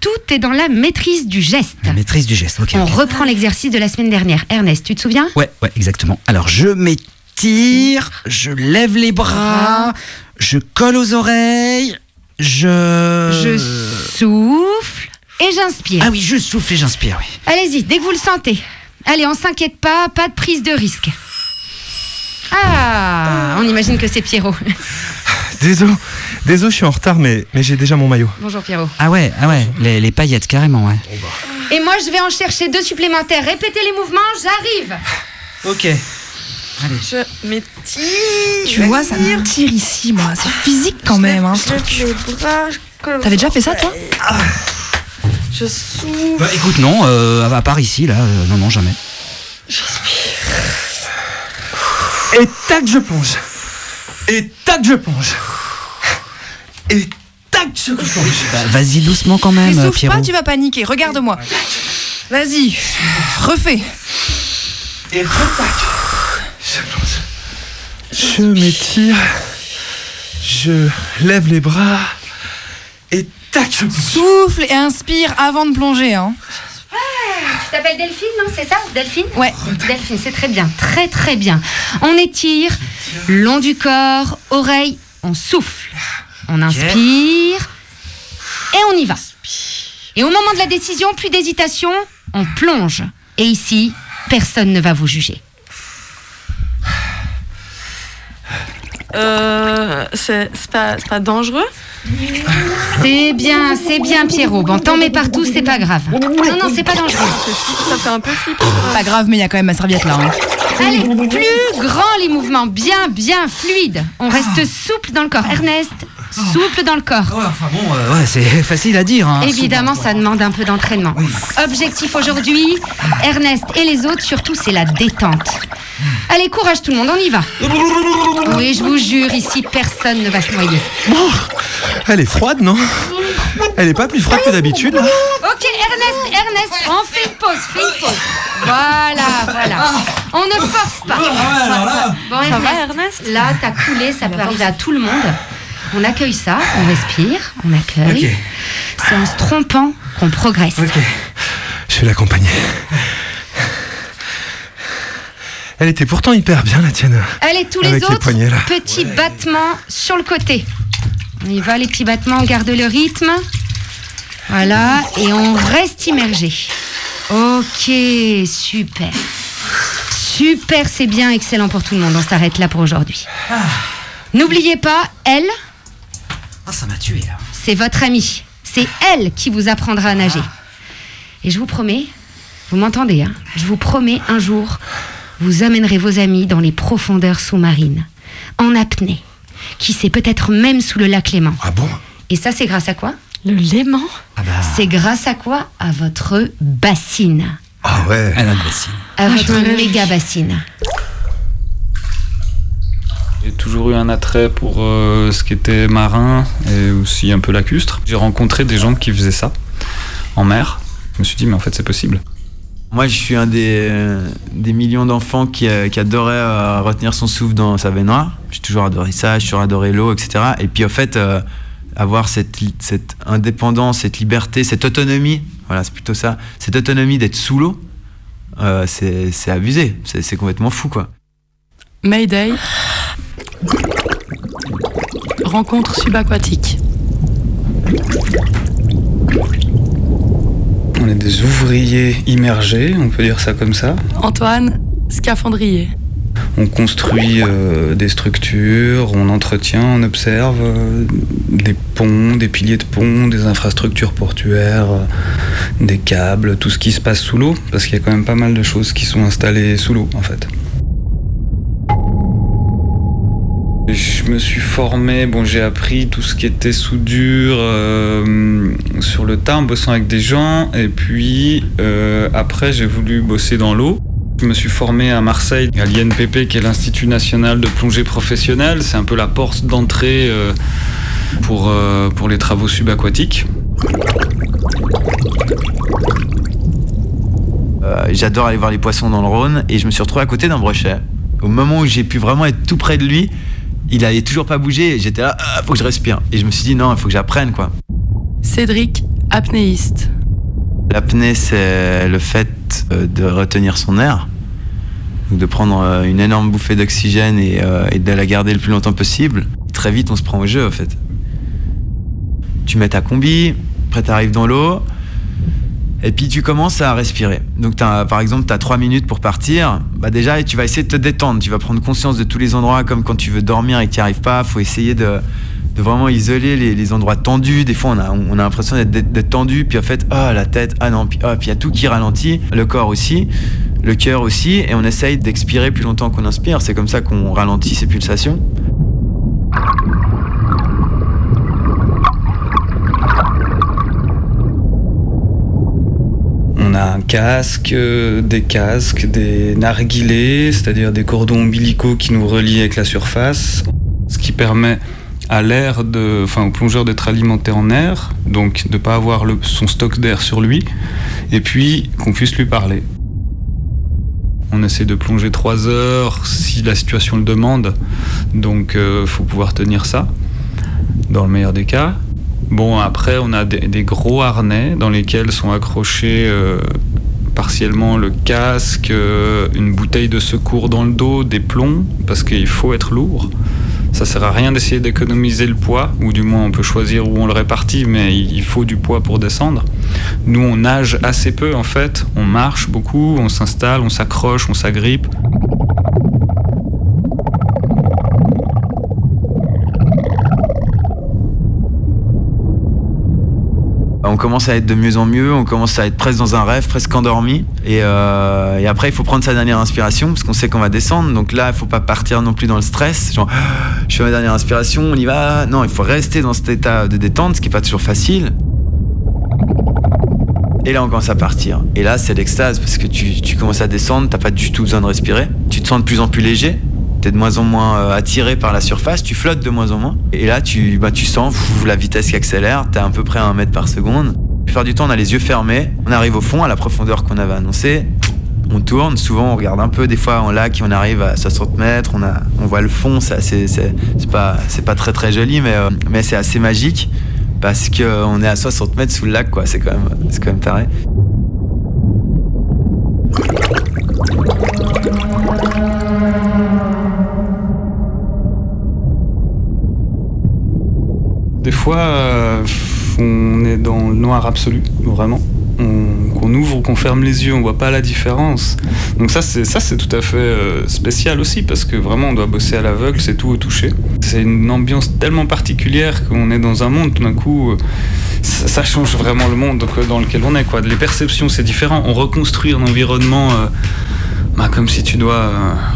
Tout est dans la maîtrise du geste. Maîtrise du geste, ok. On reprend l'exercice de la semaine dernière. Ernest, tu te souviens? Ouais, ouais, exactement. Alors je m'étire, je lève les bras, je colle aux oreilles, je. Je souffle et j'inspire. Ah oui, je souffle et j'inspire, oui. Allez-y, dès que vous le sentez. Allez, on s'inquiète pas, pas de prise de risque. Ah, on imagine que c'est Pierrot. [laughs] Désolé, désolé, je suis en retard, mais, mais j'ai déjà mon maillot. Bonjour Pierrot. Ah ouais, ah ouais, les, les paillettes carrément, ouais. Et moi, je vais en chercher deux supplémentaires. Répétez les mouvements, j'arrive. [laughs] Ok. Je m'étire. Tu vois, ça me tire ici, moi. C'est physique quand même. Hein, Je lève bras. je T'avais déjà fait ça, toi? Je souffle. Bah écoute, non, euh, à part ici, là, euh, non, non, jamais. Et tac, je plonge. Et tac, je plonge. Et tac, je plonge. Bah, Vas-y doucement quand même, souffle Pierrot. pas, tu vas paniquer. Regarde-moi. Vas-y, refais. Et retac. Je plonge. Je m'étire, je lève les bras. Et tac, je plonge. Souffle et inspire avant de plonger. Hein. T'appelles Delphine, non C'est ça Delphine Ouais. Delphine, c'est très bien, très très bien. On étire, long du corps, oreille, on souffle, on inspire et on y va. Et au moment de la décision, plus d'hésitation, on plonge. Et ici, personne ne va vous juger. Euh, c'est pas, dangereux C'est bien, c'est bien Pierrot. Bon, t'en mets partout, c'est pas grave. Non, non, c'est pas dangereux. Ça fait un peu flipper. Pas grave, mais il y a quand même ma serviette là. hein. Allez, plus grand les mouvements, bien, bien fluide. On reste souple dans le corps. Ernest, souple dans le corps. Enfin bon, euh, ouais, c'est [laughs] facile à dire. Hein. Évidemment, ça demande un peu d'entraînement. Objectif aujourd'hui, Ernest et les autres, surtout, c'est la détente. Allez, courage tout le monde, on y va. Oui, je vous jure, ici, personne ne va se noyer. Elle est froide, non? Elle est pas plus froide que d'habitude là Ok, Ernest, Ernest, on fait une pause, fais une pause. Voilà, voilà. On ne force pas. Bon, Ça va, Ernest, là, t'as coulé, ça peut arriver à tout le monde. On accueille ça, on respire, on accueille. Ok. C'est en se trompant qu'on progresse. Je vais l'accompagner. Elle était pourtant hyper bien la tienne. Allez, tous les Avec les autres, poignets, là. petits battements sur le côté. On y va, les petits battements, on garde le rythme. Voilà, et on reste immergé. Ok, super. Super, c'est bien, excellent pour tout le monde. On s'arrête là pour aujourd'hui. N'oubliez pas, elle, Ah, ça m'a tué là. c'est votre amie. C'est elle qui vous apprendra à nager. Et je vous promets, vous m'entendez, hein Je vous promets, un jour, vous amènerez vos amis dans les profondeurs sous-marines, en apnée. Qui sait, peut-être même sous le lac Léman. Ah bon? Et ça, c'est grâce à quoi? Le Léman? C'est grâce à quoi? À votre bassine. Ah ouais Elle a une bassine. À Ah, votre méga bassine. J'ai toujours eu un attrait pour euh, ce qui était marin et aussi un peu lacustre. J'ai rencontré des gens qui faisaient ça en mer. Je me suis dit, mais en fait, c'est possible. Moi, je suis un des, euh, des millions d'enfants qui, euh, qui adorait euh, retenir son souffle dans sa baignoire. J'ai toujours adoré ça, j'ai toujours adoré l'eau, etc. Et puis, en fait, euh, avoir cette, cette indépendance, cette liberté, cette autonomie, voilà, c'est plutôt ça, cette autonomie d'être sous l'eau, euh, c'est c'est abusé, c'est complètement fou, quoi. Mayday. Rencontre subaquatique. On est des ouvriers immergés, on peut dire ça comme ça. Antoine, scaphandrier. On construit euh, des structures, on entretient, on observe euh, des ponts, des piliers de ponts, des infrastructures portuaires, euh, des câbles, tout ce qui se passe sous l'eau, parce qu'il y a quand même pas mal de choses qui sont installées sous l'eau en fait. Je me suis formé, bon, j'ai appris tout ce qui était soudure euh, sur le tas en bossant avec des gens. Et puis euh, après, j'ai voulu bosser dans l'eau. Je me suis formé à Marseille, à l'INPP, qui est l'Institut national de plongée professionnelle. C'est un peu la porte d'entrée euh, pour, pour les travaux subaquatiques. J'adore aller voir les poissons dans le Rhône et je me suis retrouvé à côté d'un brochet. Au moment où j'ai pu vraiment être tout près de lui, il avait toujours pas bougé et j'étais là, ah, faut que je respire. Et je me suis dit non, il faut que j'apprenne quoi. Cédric, apnéiste. L'apnée, c'est le fait euh, de retenir son air, donc de prendre euh, une énorme bouffée d'oxygène et, euh, et de la garder le plus longtemps possible. Très vite, on se prend au jeu en fait. Tu mets ta combi, après t'arrives dans l'eau, et puis tu commences à respirer. Donc t'as- par exemple, tu as 3 minutes pour partir. Bah déjà, tu vas essayer de te détendre. Tu vas prendre conscience de tous les endroits comme quand tu veux dormir et que tu n'y arrives pas. faut essayer de, vraiment isoler les, endroits tendus. Des fois, on a, on a l'impression d'être- tendu. Puis en fait, ah la tête, ah non, puis puis il y a tout qui ralentit. Le corps aussi, le cœur aussi. Et on essaye d'expirer plus longtemps qu'on inspire. C'est comme ça qu'on ralentit ses pulsations. On a un casque, euh, des casques, des narguilés, c'est-à-dire des cordons ombilicaux qui nous relient avec la surface, ce qui permet à l'air de, enfin au plongeur d'être alimenté en air, donc de pas avoir son stock d'air sur lui, et puis qu'on puisse lui parler. On essaie de plonger 3 heures si la situation le demande, donc il faut pouvoir tenir ça, dans le meilleur des cas. Bon, après, on a des, gros harnais dans lesquels sont accrochés euh, partiellement le casque, euh, une bouteille de secours dans le dos, des plombs, parce qu'il faut être lourd. Ça sert à rien d'essayer d'économiser le poids, ou du moins on peut choisir où on le répartit, mais il faut du poids pour descendre. Nous, on nage assez peu en fait, on marche beaucoup, on s'installe, on s'accroche, on s'agrippe. On commence à être de mieux en mieux, on commence à être presque dans un rêve, presque endormi. Et, euh, après, il faut prendre sa dernière inspiration parce qu'on sait qu'on va descendre. Donc là, il faut pas partir non plus dans le stress. Genre, [gasps] je fais ma dernière inspiration, on y va. Non, il faut rester dans cet état de détente, ce qui est pas toujours facile. Et là, on commence à partir. Et là, c'est l'extase parce que tu, tu commences à descendre, t'as pas du tout besoin de respirer. Tu te sens de plus en plus léger. T'es de moins en moins euh, attiré par la surface, tu flottes de moins en moins. Et là, tu, bah, tu sens la vitesse qui accélère, t'es à peu près à un mètre par seconde. La plupart du temps, on a les yeux fermés, on arrive au fond, à la profondeur qu'on avait annoncée. On tourne, souvent on regarde un peu, des fois en lac, on arrive à 60 mètres, on, a, on voit le fond, c'est pas, pas très très joli, mais, euh, c'est assez magique parce qu'on est à 60 mètres sous le lac, quoi. C'est quand quand même taré. Fois, euh, on est dans le noir absolu, vraiment. On- qu'on ouvre ou qu'on ferme les yeux, on voit pas la différence. Donc ça, c'est ça, c'est tout à fait euh, spécial aussi parce que vraiment, on doit bosser à l'aveugle, c'est tout au toucher. C'est une ambiance tellement particulière qu'on est dans un monde tout d'un coup. euh, ça, change vraiment le monde dans lequel on est. Quoi. Les perceptions, c'est différent. On reconstruit un environnement. bah, comme si tu dois,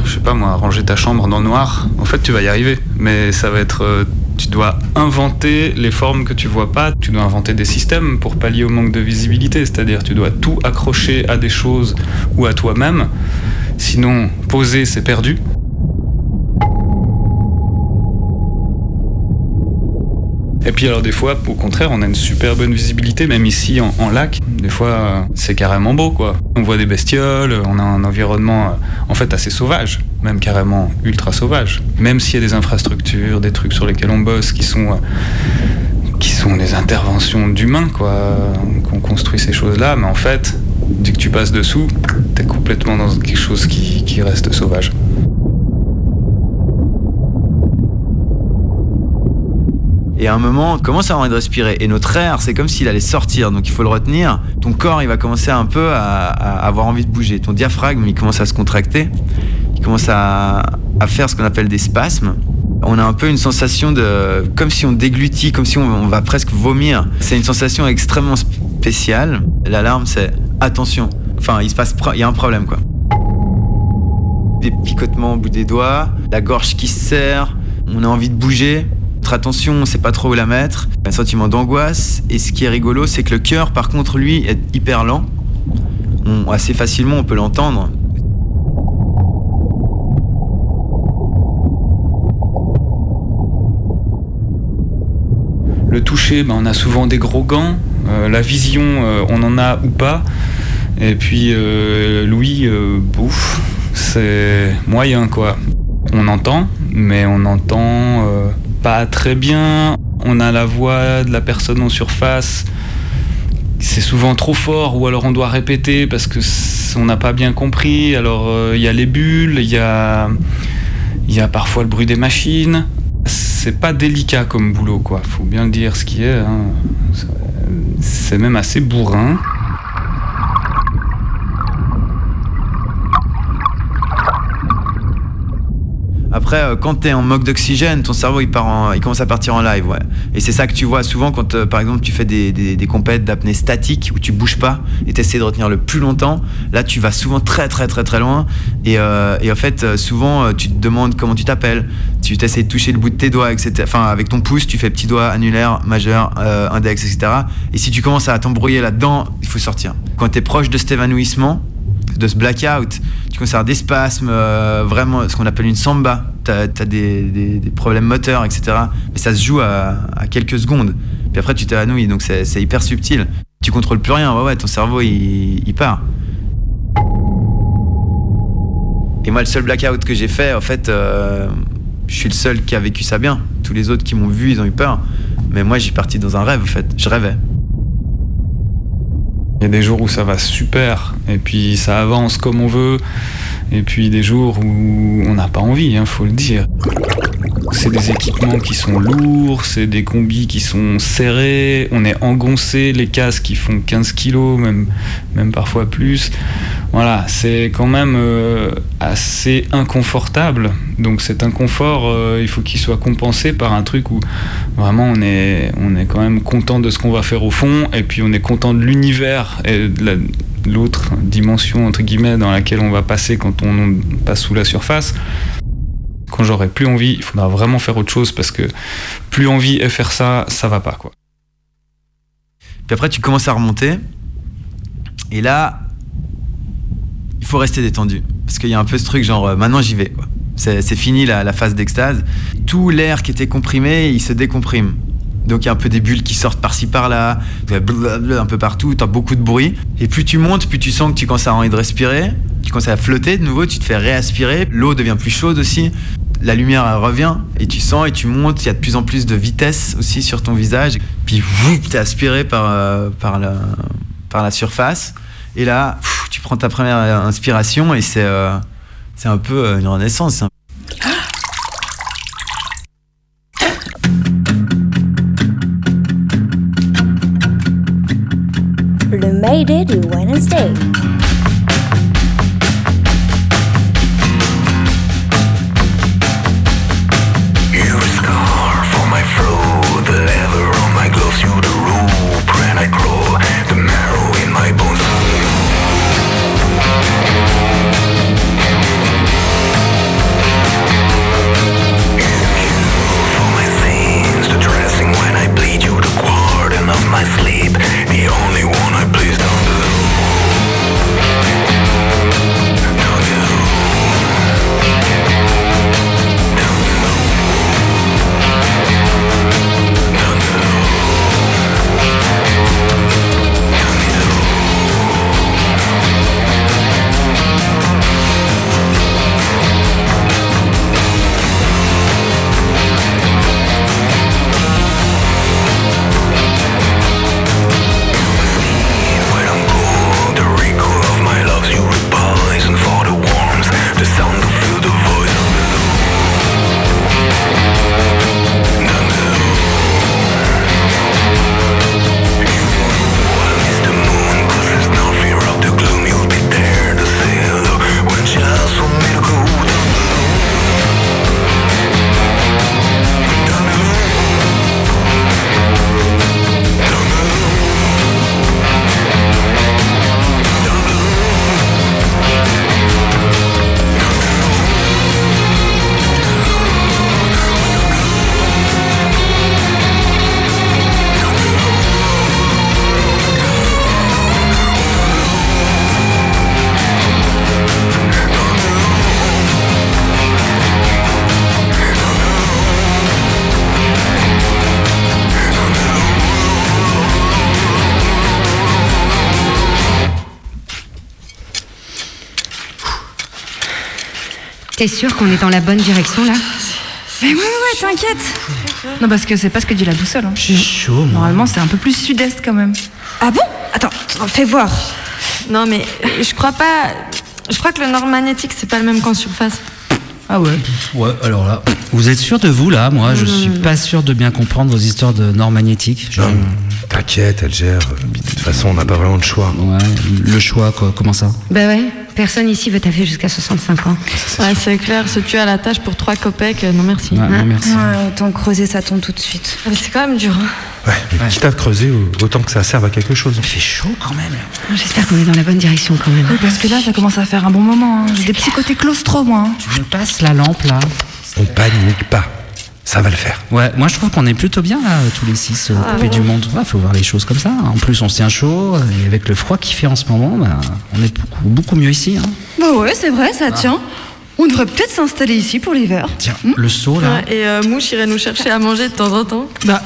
je sais pas moi, ranger ta chambre dans le noir. En fait, tu vas y arriver, mais ça va être, tu dois inventer les formes que tu vois pas. Tu dois inventer des systèmes pour pallier au manque de visibilité. C'est-à-dire, tu dois tout accrocher à des choses ou à toi-même. Sinon, poser, c'est perdu. Et puis alors des fois, au contraire, on a une super bonne visibilité, même ici en, en lac. Des fois, euh, c'est carrément beau, quoi. On voit des bestioles, on a un environnement, euh, en fait, assez sauvage, même carrément ultra sauvage. Même s'il y a des infrastructures, des trucs sur lesquels on bosse qui sont, qui des interventions d'humains, quoi, qu'on construit ces choses-là, mais en fait, dès que tu passes dessous, t'es complètement dans quelque chose qui, qui reste sauvage. Et à un moment, commence à avoir envie de respirer? Et notre air, c'est comme s'il allait sortir. Donc il faut le retenir. Ton corps, il va commencer un peu à avoir envie de bouger. Ton diaphragme, il commence à se contracter. Il commence à, faire ce qu'on appelle des spasmes. On a un peu une sensation de. comme si on déglutit, comme si on, va presque vomir. C'est une sensation extrêmement spéciale. L'alarme, c'est attention. Enfin, il se passe. Il y a un problème, quoi. Des picotements au bout des doigts, la gorge qui se serre, On a envie de bouger. Attention, on sait pas trop où la mettre. Un sentiment d'angoisse. Et ce qui est rigolo, c'est que le cœur, par contre, lui, est hyper lent. Assez facilement, on peut l'entendre. Le toucher, ben, on a souvent des gros gants. Euh, la vision, euh, on en a ou pas. Et puis euh, Louis, bouffe, c'est moyen quoi. On entend, mais on entend pas très bien. On a la voix de la personne en surface. C'est souvent trop fort, ou alors on doit répéter parce que on n'a pas bien compris. Alors il y a les bulles, il y a, il y a parfois le bruit des machines. C'est pas délicat comme boulot, quoi. Faut bien le dire ce qui est. hein. C'est- même assez bourrin. Après, euh, quand tu es en manque d'oxygène, ton cerveau il, part en- il commence à partir en live. Ouais. Et c'est ça que tu vois souvent quand, euh, par exemple, tu fais des, des, compètes d'apnée statique où tu bouges pas et tu de retenir le plus longtemps. Là, tu vas souvent très, très, très, très loin. Et, euh, en fait, souvent, tu te demandes comment tu t'appelles. Tu t'essaies de toucher le bout de tes doigts, etc. Enfin, avec ton pouce, tu fais petit doigt, annulaire, majeur, euh, index, etc. Et si tu commences à t'embrouiller là-dedans, il faut sortir. Quand tu es proche de cet évanouissement, de ce blackout, tu commences à des spasmes, euh, vraiment ce qu'on appelle une samba. Tu as, des, problèmes moteurs, etc. Mais ça se joue à, quelques secondes. Puis après, tu t'évanouis, donc c'est hyper subtil. Tu contrôles plus rien, ouais, ouais, ton cerveau il, il part. Et moi, le seul blackout que j'ai fait, en fait, euh, je suis le seul qui a vécu ça bien. Tous les autres qui m'ont vu, ils ont eu peur. Mais moi, j'ai parti dans un rêve, en fait. Je rêvais. Il y a des jours où ça va super, et puis ça avance comme on veut, et puis des jours où on n'a pas envie, hein, faut le dire. C'est des équipements qui sont lourds, c'est des combis qui sont serrés, on est engoncé, les casques qui font 15 kilos, même, même parfois plus. Voilà, c'est quand même euh, assez inconfortable. Donc cet inconfort, euh, il faut qu'il soit compensé par un truc où vraiment on est, on est quand même content de ce qu'on va faire au fond, et puis on est content de l'univers et de la- l'autre dimension entre guillemets dans laquelle on va passer quand on passe sous la surface. Quand j'aurai plus envie, il faudra vraiment faire autre chose parce que plus envie et faire ça, ça va pas quoi. Puis après, tu commences à remonter. Et là, il faut rester détendu. Parce qu'il y a un peu ce truc genre, euh, maintenant j'y vais. C'est fini la phase d'extase. Tout l'air qui était comprimé, il se décomprime. Donc il y a un peu des bulles qui sortent par-ci par-là, un peu partout, t'as beaucoup de bruit. Et plus tu montes, plus tu sens que tu commences à envie de respirer. Tu commences à flotter de nouveau, tu te fais réaspirer. L'eau devient plus chaude aussi. La lumière revient et tu sens et tu montes. Il y a de plus en plus de vitesse aussi sur ton visage. Puis tu es aspiré par, euh, par, la, par la surface. Et là, tu prends ta première inspiration et c'est euh, un peu euh, une renaissance. C'est un- Le Mayday du Wednesday. T'es sûr qu'on est dans la bonne direction là Mais ouais, ouais, t'inquiète. Non, parce que c'est pas ce que dit la boussole. Hein. J'ai chaud, moi. Normalement, c'est un peu plus sud-est quand même. Ah bon? Attends, fais voir. Non, mais je crois pas. Je crois que le nord magnétique, c'est pas le même qu'en surface. Ah ouais Ouais, alors là. Vous êtes sûr de vous là Moi, je suis pas sûr de bien comprendre vos histoires de nord magnétique. Je- Non, T'inquiète, elle gère. De toute façon, on n'a pas vraiment de choix. Ouais, le choix, quoi. Comment ça? Bah ouais, personne ici veut taffer jusqu'à 65 ans. Ouais, c'est clair, se tuer à la tâche pour 3 copecs, euh, non merci. Ouais, non, merci. Ouais, autant creuser, ça tombe tout de suite. Mais c'est quand même dur. hein. Ouais, mais quitte à creuser, autant que ça serve à quelque chose. Il fait chaud quand même. J'espère qu'on est dans la bonne direction quand même. Oui, parce que là, ça commence à faire un bon moment. hein. J'ai des petits côtés claustro, moi. hein. Je me passe la lampe là. On panique pas. Ça va le faire. Ouais, moi je trouve qu'on est plutôt bien là, tous les six, euh, Ah coupés ouais. du monde. Ouais, faut voir les choses comme ça. En plus, on se tient chaud, et avec le froid qu'il fait en ce moment, bah, on est beaucoup, beaucoup mieux ici. Hein. Bah ouais, c'est vrai, ça tient. On devrait peut-être s'installer ici pour l'hiver. Tiens, le seau là. Ouais, et euh, Mouche irait nous chercher à manger de temps en temps. Bah,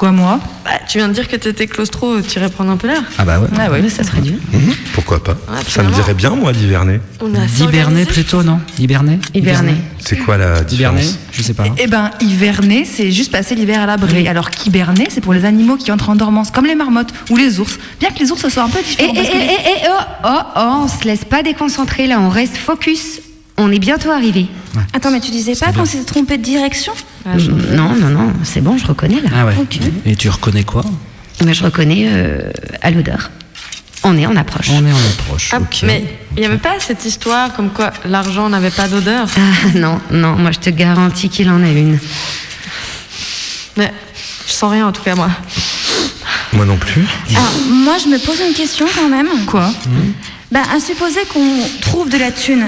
pourquoi moi Bah, tu viens de dire que t'étais claustro, tu irais prendre un peu l'air. Ah bah ouais. Ah ouais, ça serait dur. Mhm, Pourquoi pas Ça me dirait bien, moi, d'hiverner. On a assez Hiberner organisé. plutôt, non Hiberner Hiberner. C'est quoi la Hiberner différence Je sais pas. Eh ben, hiverner, c'est juste passer l'hiver à l'abri. Alors qu'hiberner, c'est pour les animaux qui entrent en dormance, comme les marmottes ou les ours. Bien que les ours soient un peu Et, différents. et, que les- et, et, oh, oh, oh, on se laisse pas déconcentrer là, on reste focus. On est bientôt arrivé. Attends, mais tu disais pas qu'on s'était trompé de direction non, non, non, c'est bon, je reconnais là. Ah ouais. Et tu reconnais quoi Mais je reconnais euh, à l'odeur. On est en approche. On est en approche. Ah, ok. mais il y avait pas cette histoire comme quoi l'argent n'avait pas d'odeur Ah non, non, moi je te garantis qu'il en a une. Mais je sens rien en tout cas, moi. Moi non plus. Alors, moi, je me pose une question quand même. Quoi? Bah, à supposer qu'on trouve de la thune,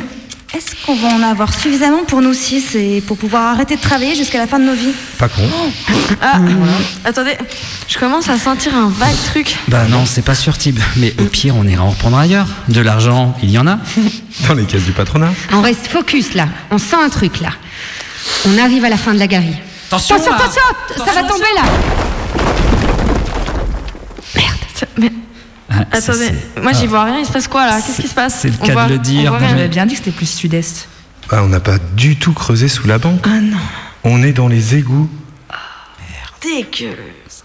est-ce qu'on va en avoir suffisamment pour nous six et pour pouvoir arrêter de travailler jusqu'à la fin de nos vies? Pas con. Ah, attendez, je commence à sentir un vague truc. Bah non, c'est pas sur Tib. Mais au pire, on ira en reprendre ailleurs. De l'argent, il y en a. [laughs] Dans les caisses du patronat. On reste focus là, on sent un truc là. On arrive à la fin de la galerie. Attention, attention, là. attention, ça va tomber là. Mais Ah, attendez, moi j'y ah. vois rien, il se passe quoi là? Qu'est-ce qui se passe? C'est le On cas de voit- le dire. J'avais bien dit que c'était plus sud-est. Ah, on n'a pas du tout creusé sous la banque. Ah non. On est dans les égouts. Dégueulasse.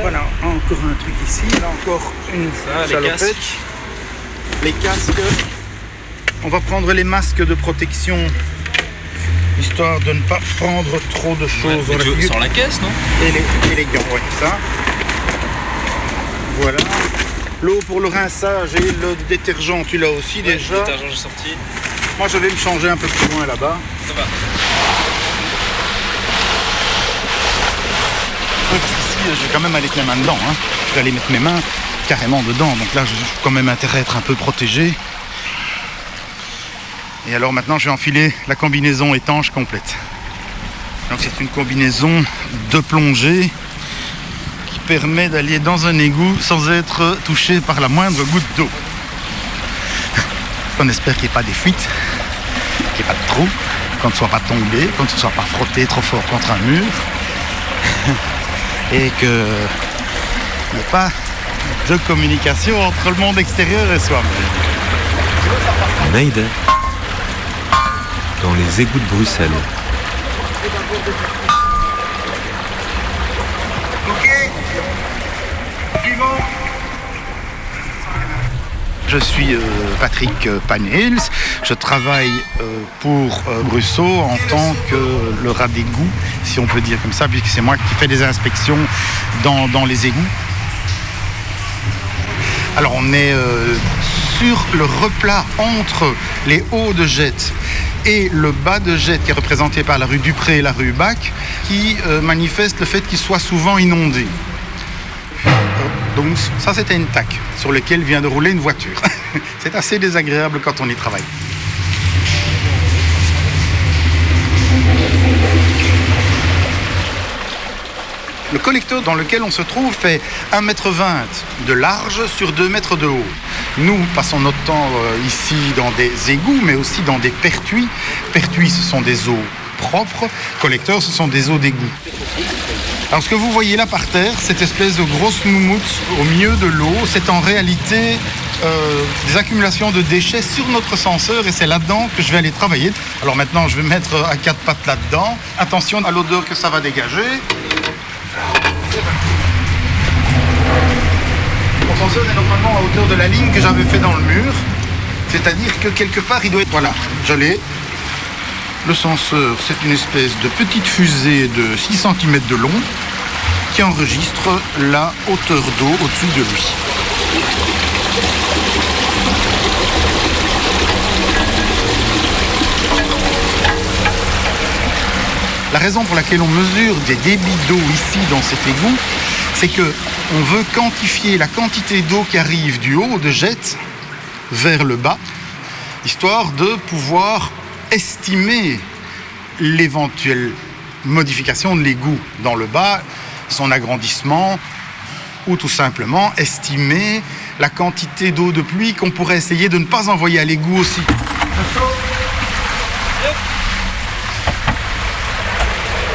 Voilà, encore un truc ici, là encore une salopette. casques. Les casques. On va prendre les masques de protection, histoire de ne pas prendre trop de choses dans la figure. Sans la caisse, non? Et les, les gants, ouais, ça. Voilà. L'eau pour le rinçage et le détergent, tu l'as aussi déjà. Le détergent, j'ai sorti. Moi, je vais me changer un peu plus loin là-bas. Ça va. Qu'ici, je vais quand même aller mettre mes mains dedans. hein. Je vais aller mettre mes mains carrément dedans. Donc là, j'ai quand même intérêt à être un peu protégé. Et alors maintenant, je vais enfiler la combinaison étanche complète. Donc c'est une combinaison de plongée qui permet d'aller dans un égout sans être touché par la moindre goutte d'eau. [laughs] On espère qu'il n'y ait pas des fuites, qu'il n'y ait pas de trous, qu'on ne soit pas tombé, qu'on ne soit pas frotté trop fort contre un mur [laughs] et qu'il n'y ait pas de communication entre le monde extérieur et soi-même. Dans les égouts de Bruxelles. Je suis euh, Patrick euh, Panels, je travaille euh, pour euh, Brusso en tant que le rat d'égout, si on peut dire comme ça, puisque c'est moi qui fais des inspections dans, dans les égouts. Alors on est sur le replat entre les hauts de jet et le bas de jet qui est représenté par la rue Dupré et la rue Bac, qui euh, manifeste le fait qu'il soit souvent inondé. Donc ça c'était une tac sur lequel vient de rouler une voiture. [laughs] C'est assez désagréable quand on y travaille. Le collecteur dans lequel on se trouve fait 1,20 m de large sur 2 mètres de haut. Nous passons notre temps euh, ici dans des égouts, mais aussi dans des pertuis. Pertuis, ce sont des eaux propres. Collecteurs, ce sont des eaux d'égout. Alors ce que vous voyez là par terre, cette espèce de grosse moumoute au milieu de l'eau, c'est en réalité euh, des accumulations de déchets sur notre senseur et c'est là-dedans que je vais aller travailler. Alors maintenant je vais mettre à quatre pattes là-dedans. Attention à l'odeur que ça va dégager. Mon senseur est normalement à hauteur de la ligne que j'avais fait dans le mur. C'est-à-dire que quelque part il doit être... Voilà, je l'ai. Le senseur, c'est une espèce de petite fusée de 6 cm de long qui enregistre la hauteur d'eau au-dessus de lui. La raison pour laquelle on mesure des débits d'eau ici dans cet égout, c'est que on veut quantifier la quantité d'eau qui arrive du haut de jet vers le bas, histoire de pouvoir estimer l'éventuelle modification de l'égout dans le bas, son agrandissement, ou tout simplement estimer la quantité d'eau de pluie qu'on pourrait essayer de ne pas envoyer à l'égout aussi.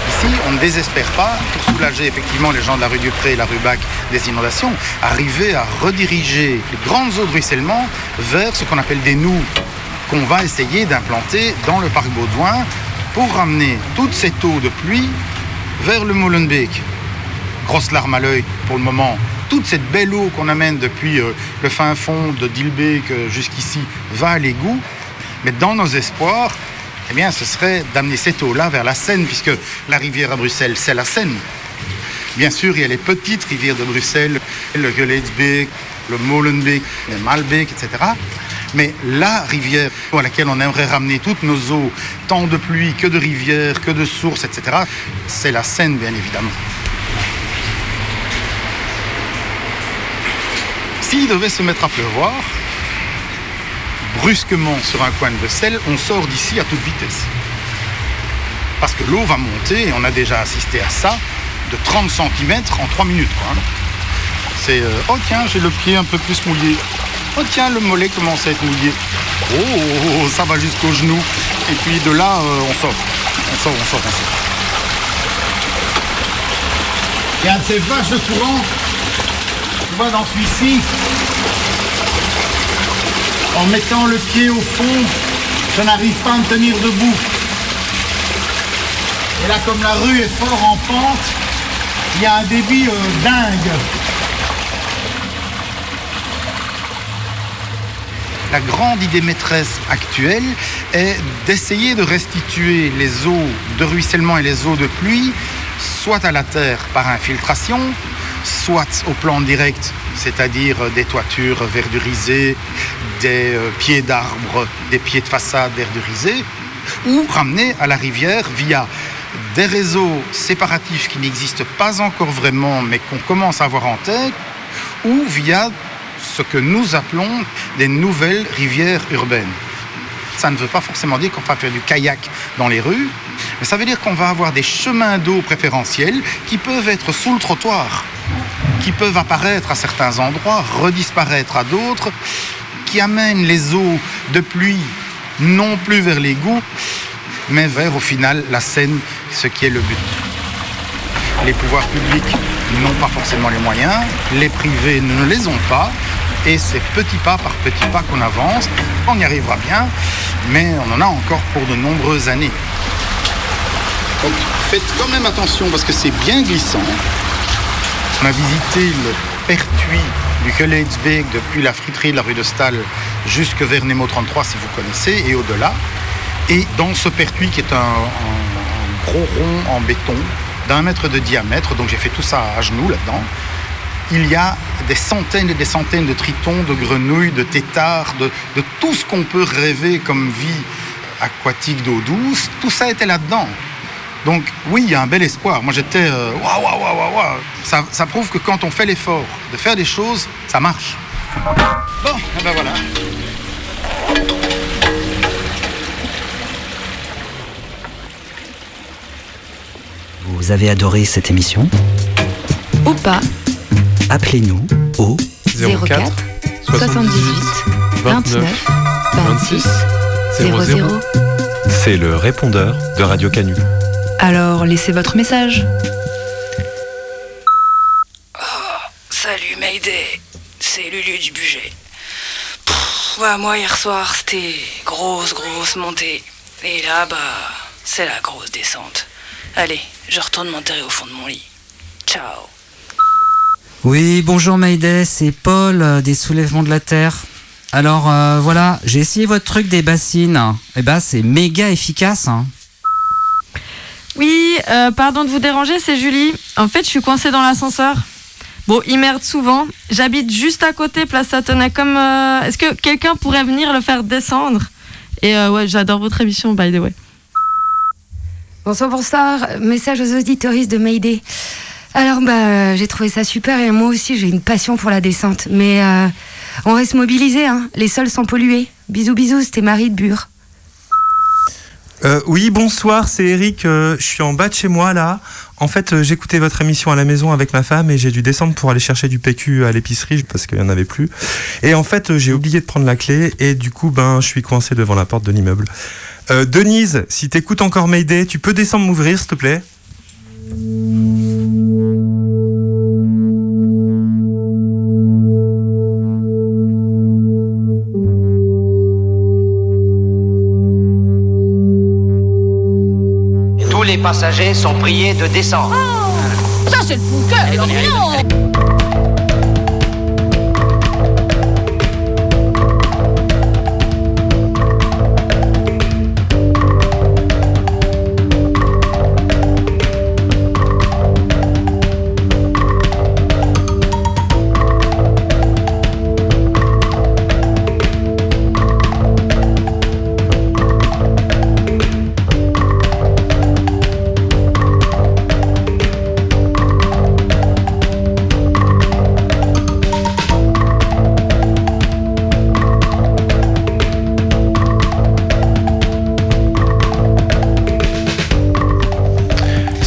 Ici, ne désespère pas, pour soulager effectivement les gens de la rue du Pré et la rue Bac des inondations, arriver à rediriger les grandes eaux de ruissellement vers ce qu'on appelle des nous qu'on va essayer d'implanter dans le parc Baudouin pour ramener toute cette eau de pluie vers le Molenbeek. Grosse larme à l'œil pour le moment. Toute cette belle eau qu'on amène depuis euh, le fin fond de Dilbeek jusqu'ici va à l'égout. Mais dans nos espoirs, eh bien, ce serait d'amener cette eau-là vers la Seine, puisque la rivière à Bruxelles, c'est la Seine. Bien sûr, il y a les petites rivières de Bruxelles, le Geleitsbeek, le Molenbeek, le Malbeek, etc. Mais la rivière à laquelle on aimerait ramener toutes nos eaux, tant de pluie que de rivières, que de sources, etc., c'est la Seine, bien évidemment. S'il devait se mettre à pleuvoir, brusquement sur un coin de Bruxelles, on sort d'ici à toute vitesse. Parce que l'eau va monter, et on a déjà assisté à ça, de 30 cm en 3 minutes. hein. C'est euh, oh tiens, j'ai le pied un peu plus mouillé. Oh tiens, le mollet commence à être mouillé. Oh, oh, oh, ça va jusqu'au genou. Et puis de là, euh, on sort. On sort, on sort, on sort. Il y a ces vaches. Tu vois, dans celui-ci, en mettant le pied au fond, je n'arrive pas à me tenir debout. Et là, comme la rue est fort en pente, il y a un débit euh, dingue. La grande idée maîtresse actuelle est d'essayer de restituer les eaux de ruissellement et les eaux de pluie, soit à la terre par infiltration, soit au plan direct, c'est-à-dire des toitures verdurisées, des euh, pieds d'arbres, des pieds de façade verdurisés, ou ramener à la rivière via des réseaux séparatifs qui n'existent pas encore vraiment, mais qu'on commence à avoir en tête, ou via ce que nous appelons des nouvelles rivières urbaines. Ça ne veut pas forcément dire qu'on va faire du kayak dans les rues, mais ça veut dire qu'on va avoir des chemins d'eau préférentiels qui peuvent être sous le trottoir, qui peuvent apparaître à certains endroits, redisparaître à d'autres, qui amènent les eaux de pluie non plus vers l'égout, mais vers au final la Seine, ce qui est le but. Les pouvoirs publics n'ont pas forcément les moyens, les privés ne les ont pas, et c'est petit pas par petit pas qu'on avance. On y arrivera bien, mais on en a encore pour de nombreuses années. Donc faites quand même attention parce que c'est bien glissant. On a visité le pertuis du Geleidsbeek depuis la friterie de la rue de Stahl jusque vers Nemo 33 si vous connaissez et au-delà. Et dans ce pertuis qui est un, gros rond en béton d'un mètre de diamètre, donc j'ai fait tout ça à genoux là-dedans, il y a des centaines et des centaines de tritons, de grenouilles, de têtards, de tout ce qu'on peut rêver comme vie aquatique d'eau douce, tout ça était là-dedans. Donc oui, il y a un bel espoir. Moi j'étais euh, waouh, waouh, waouh, waouh, waouh. Ça, ça prouve que quand on fait l'effort de faire des choses, ça marche. Bon, et ben voilà. Vous avez adoré cette émission? Ou pas Appelez-nous au 04 78 29 26 00. C'est le répondeur de Radio Canu. Alors laissez votre message. Salut Mayday, c'est Lulu du budget. Pff, ouais, moi hier soir c'était grosse grosse montée. Et là bah c'est la grosse descente. Allez, je retourne m'enterrer au fond de mon lit. Ciao. Oui, bonjour Mayday, c'est Paul euh, des soulèvements de la Terre. Alors euh, voilà, j'ai essayé votre truc des bassines. Eh ben c'est méga efficace. hein. Oui, euh, pardon de vous déranger, c'est Julie. En fait, je suis coincée dans l'ascenseur. Bon, il merde souvent. J'habite juste à côté, place Satona. Comme, euh, est-ce que quelqu'un pourrait venir le faire descendre? Et euh, ouais, j'adore votre émission, by the way. Bonsoir, bonsoir. Message aux auditoristes de Mayday. Alors, bah, euh, j'ai trouvé ça super et moi aussi, j'ai une passion pour la descente. Mais on reste mobilisés, hein. Les sols sont pollués. Bisous, bisous, c'était Marie de Bure. Euh, oui, bonsoir, c'est Eric. euh, je suis en bas de chez moi là. En fait, euh, j'écoutais votre émission à la maison avec ma femme et j'ai dû descendre pour aller chercher du PQ à l'épicerie parce qu'il n'y en avait plus. Et en fait, j'ai oublié de prendre la clé et du coup, ben, je suis coincé devant la porte de l'immeuble. Denise, si t'écoutes encore Mayday, tu peux descendre m'ouvrir, s'il te plaît? Tous les passagers sont priés de descendre. Ça, c'est le bunker, non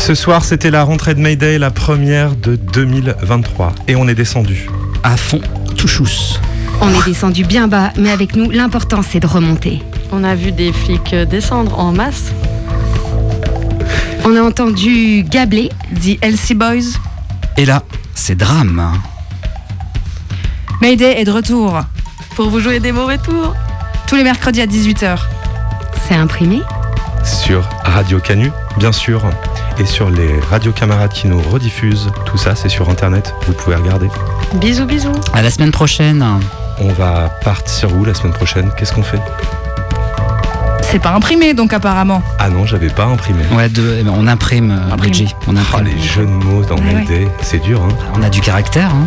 Ce soir, c'était la rentrée de Mayday, la première de 2023. Et on est descendu. À fond, tout chousse. On est descendu bien bas, mais avec nous, l'important c'est de remonter. On a vu des flics euh, descendre en masse. On a entendu gabler. The LC Boys. Et là, c'est drame. Mayday est de retour. Pour vous jouer des mauvais tours. Tous les mercredis à 18h. C'est imprimé? Sur Radio Canu, bien sûr. Et sur les radios camarades qui nous rediffusent. Tout ça, c'est sur Internet. Vous pouvez regarder. Bisous, bisous. À la semaine prochaine. On va partir où la semaine prochaine? Qu'est-ce qu'on fait? C'est pas imprimé donc apparemment. Ah non, j'avais pas imprimé. Ouais, de- eh ben, on imprime, euh, Bridgie. On Ah, imprime. les jeux de mots dans Ouais, ouais. C'est dur, hein On a du caractère. Hein.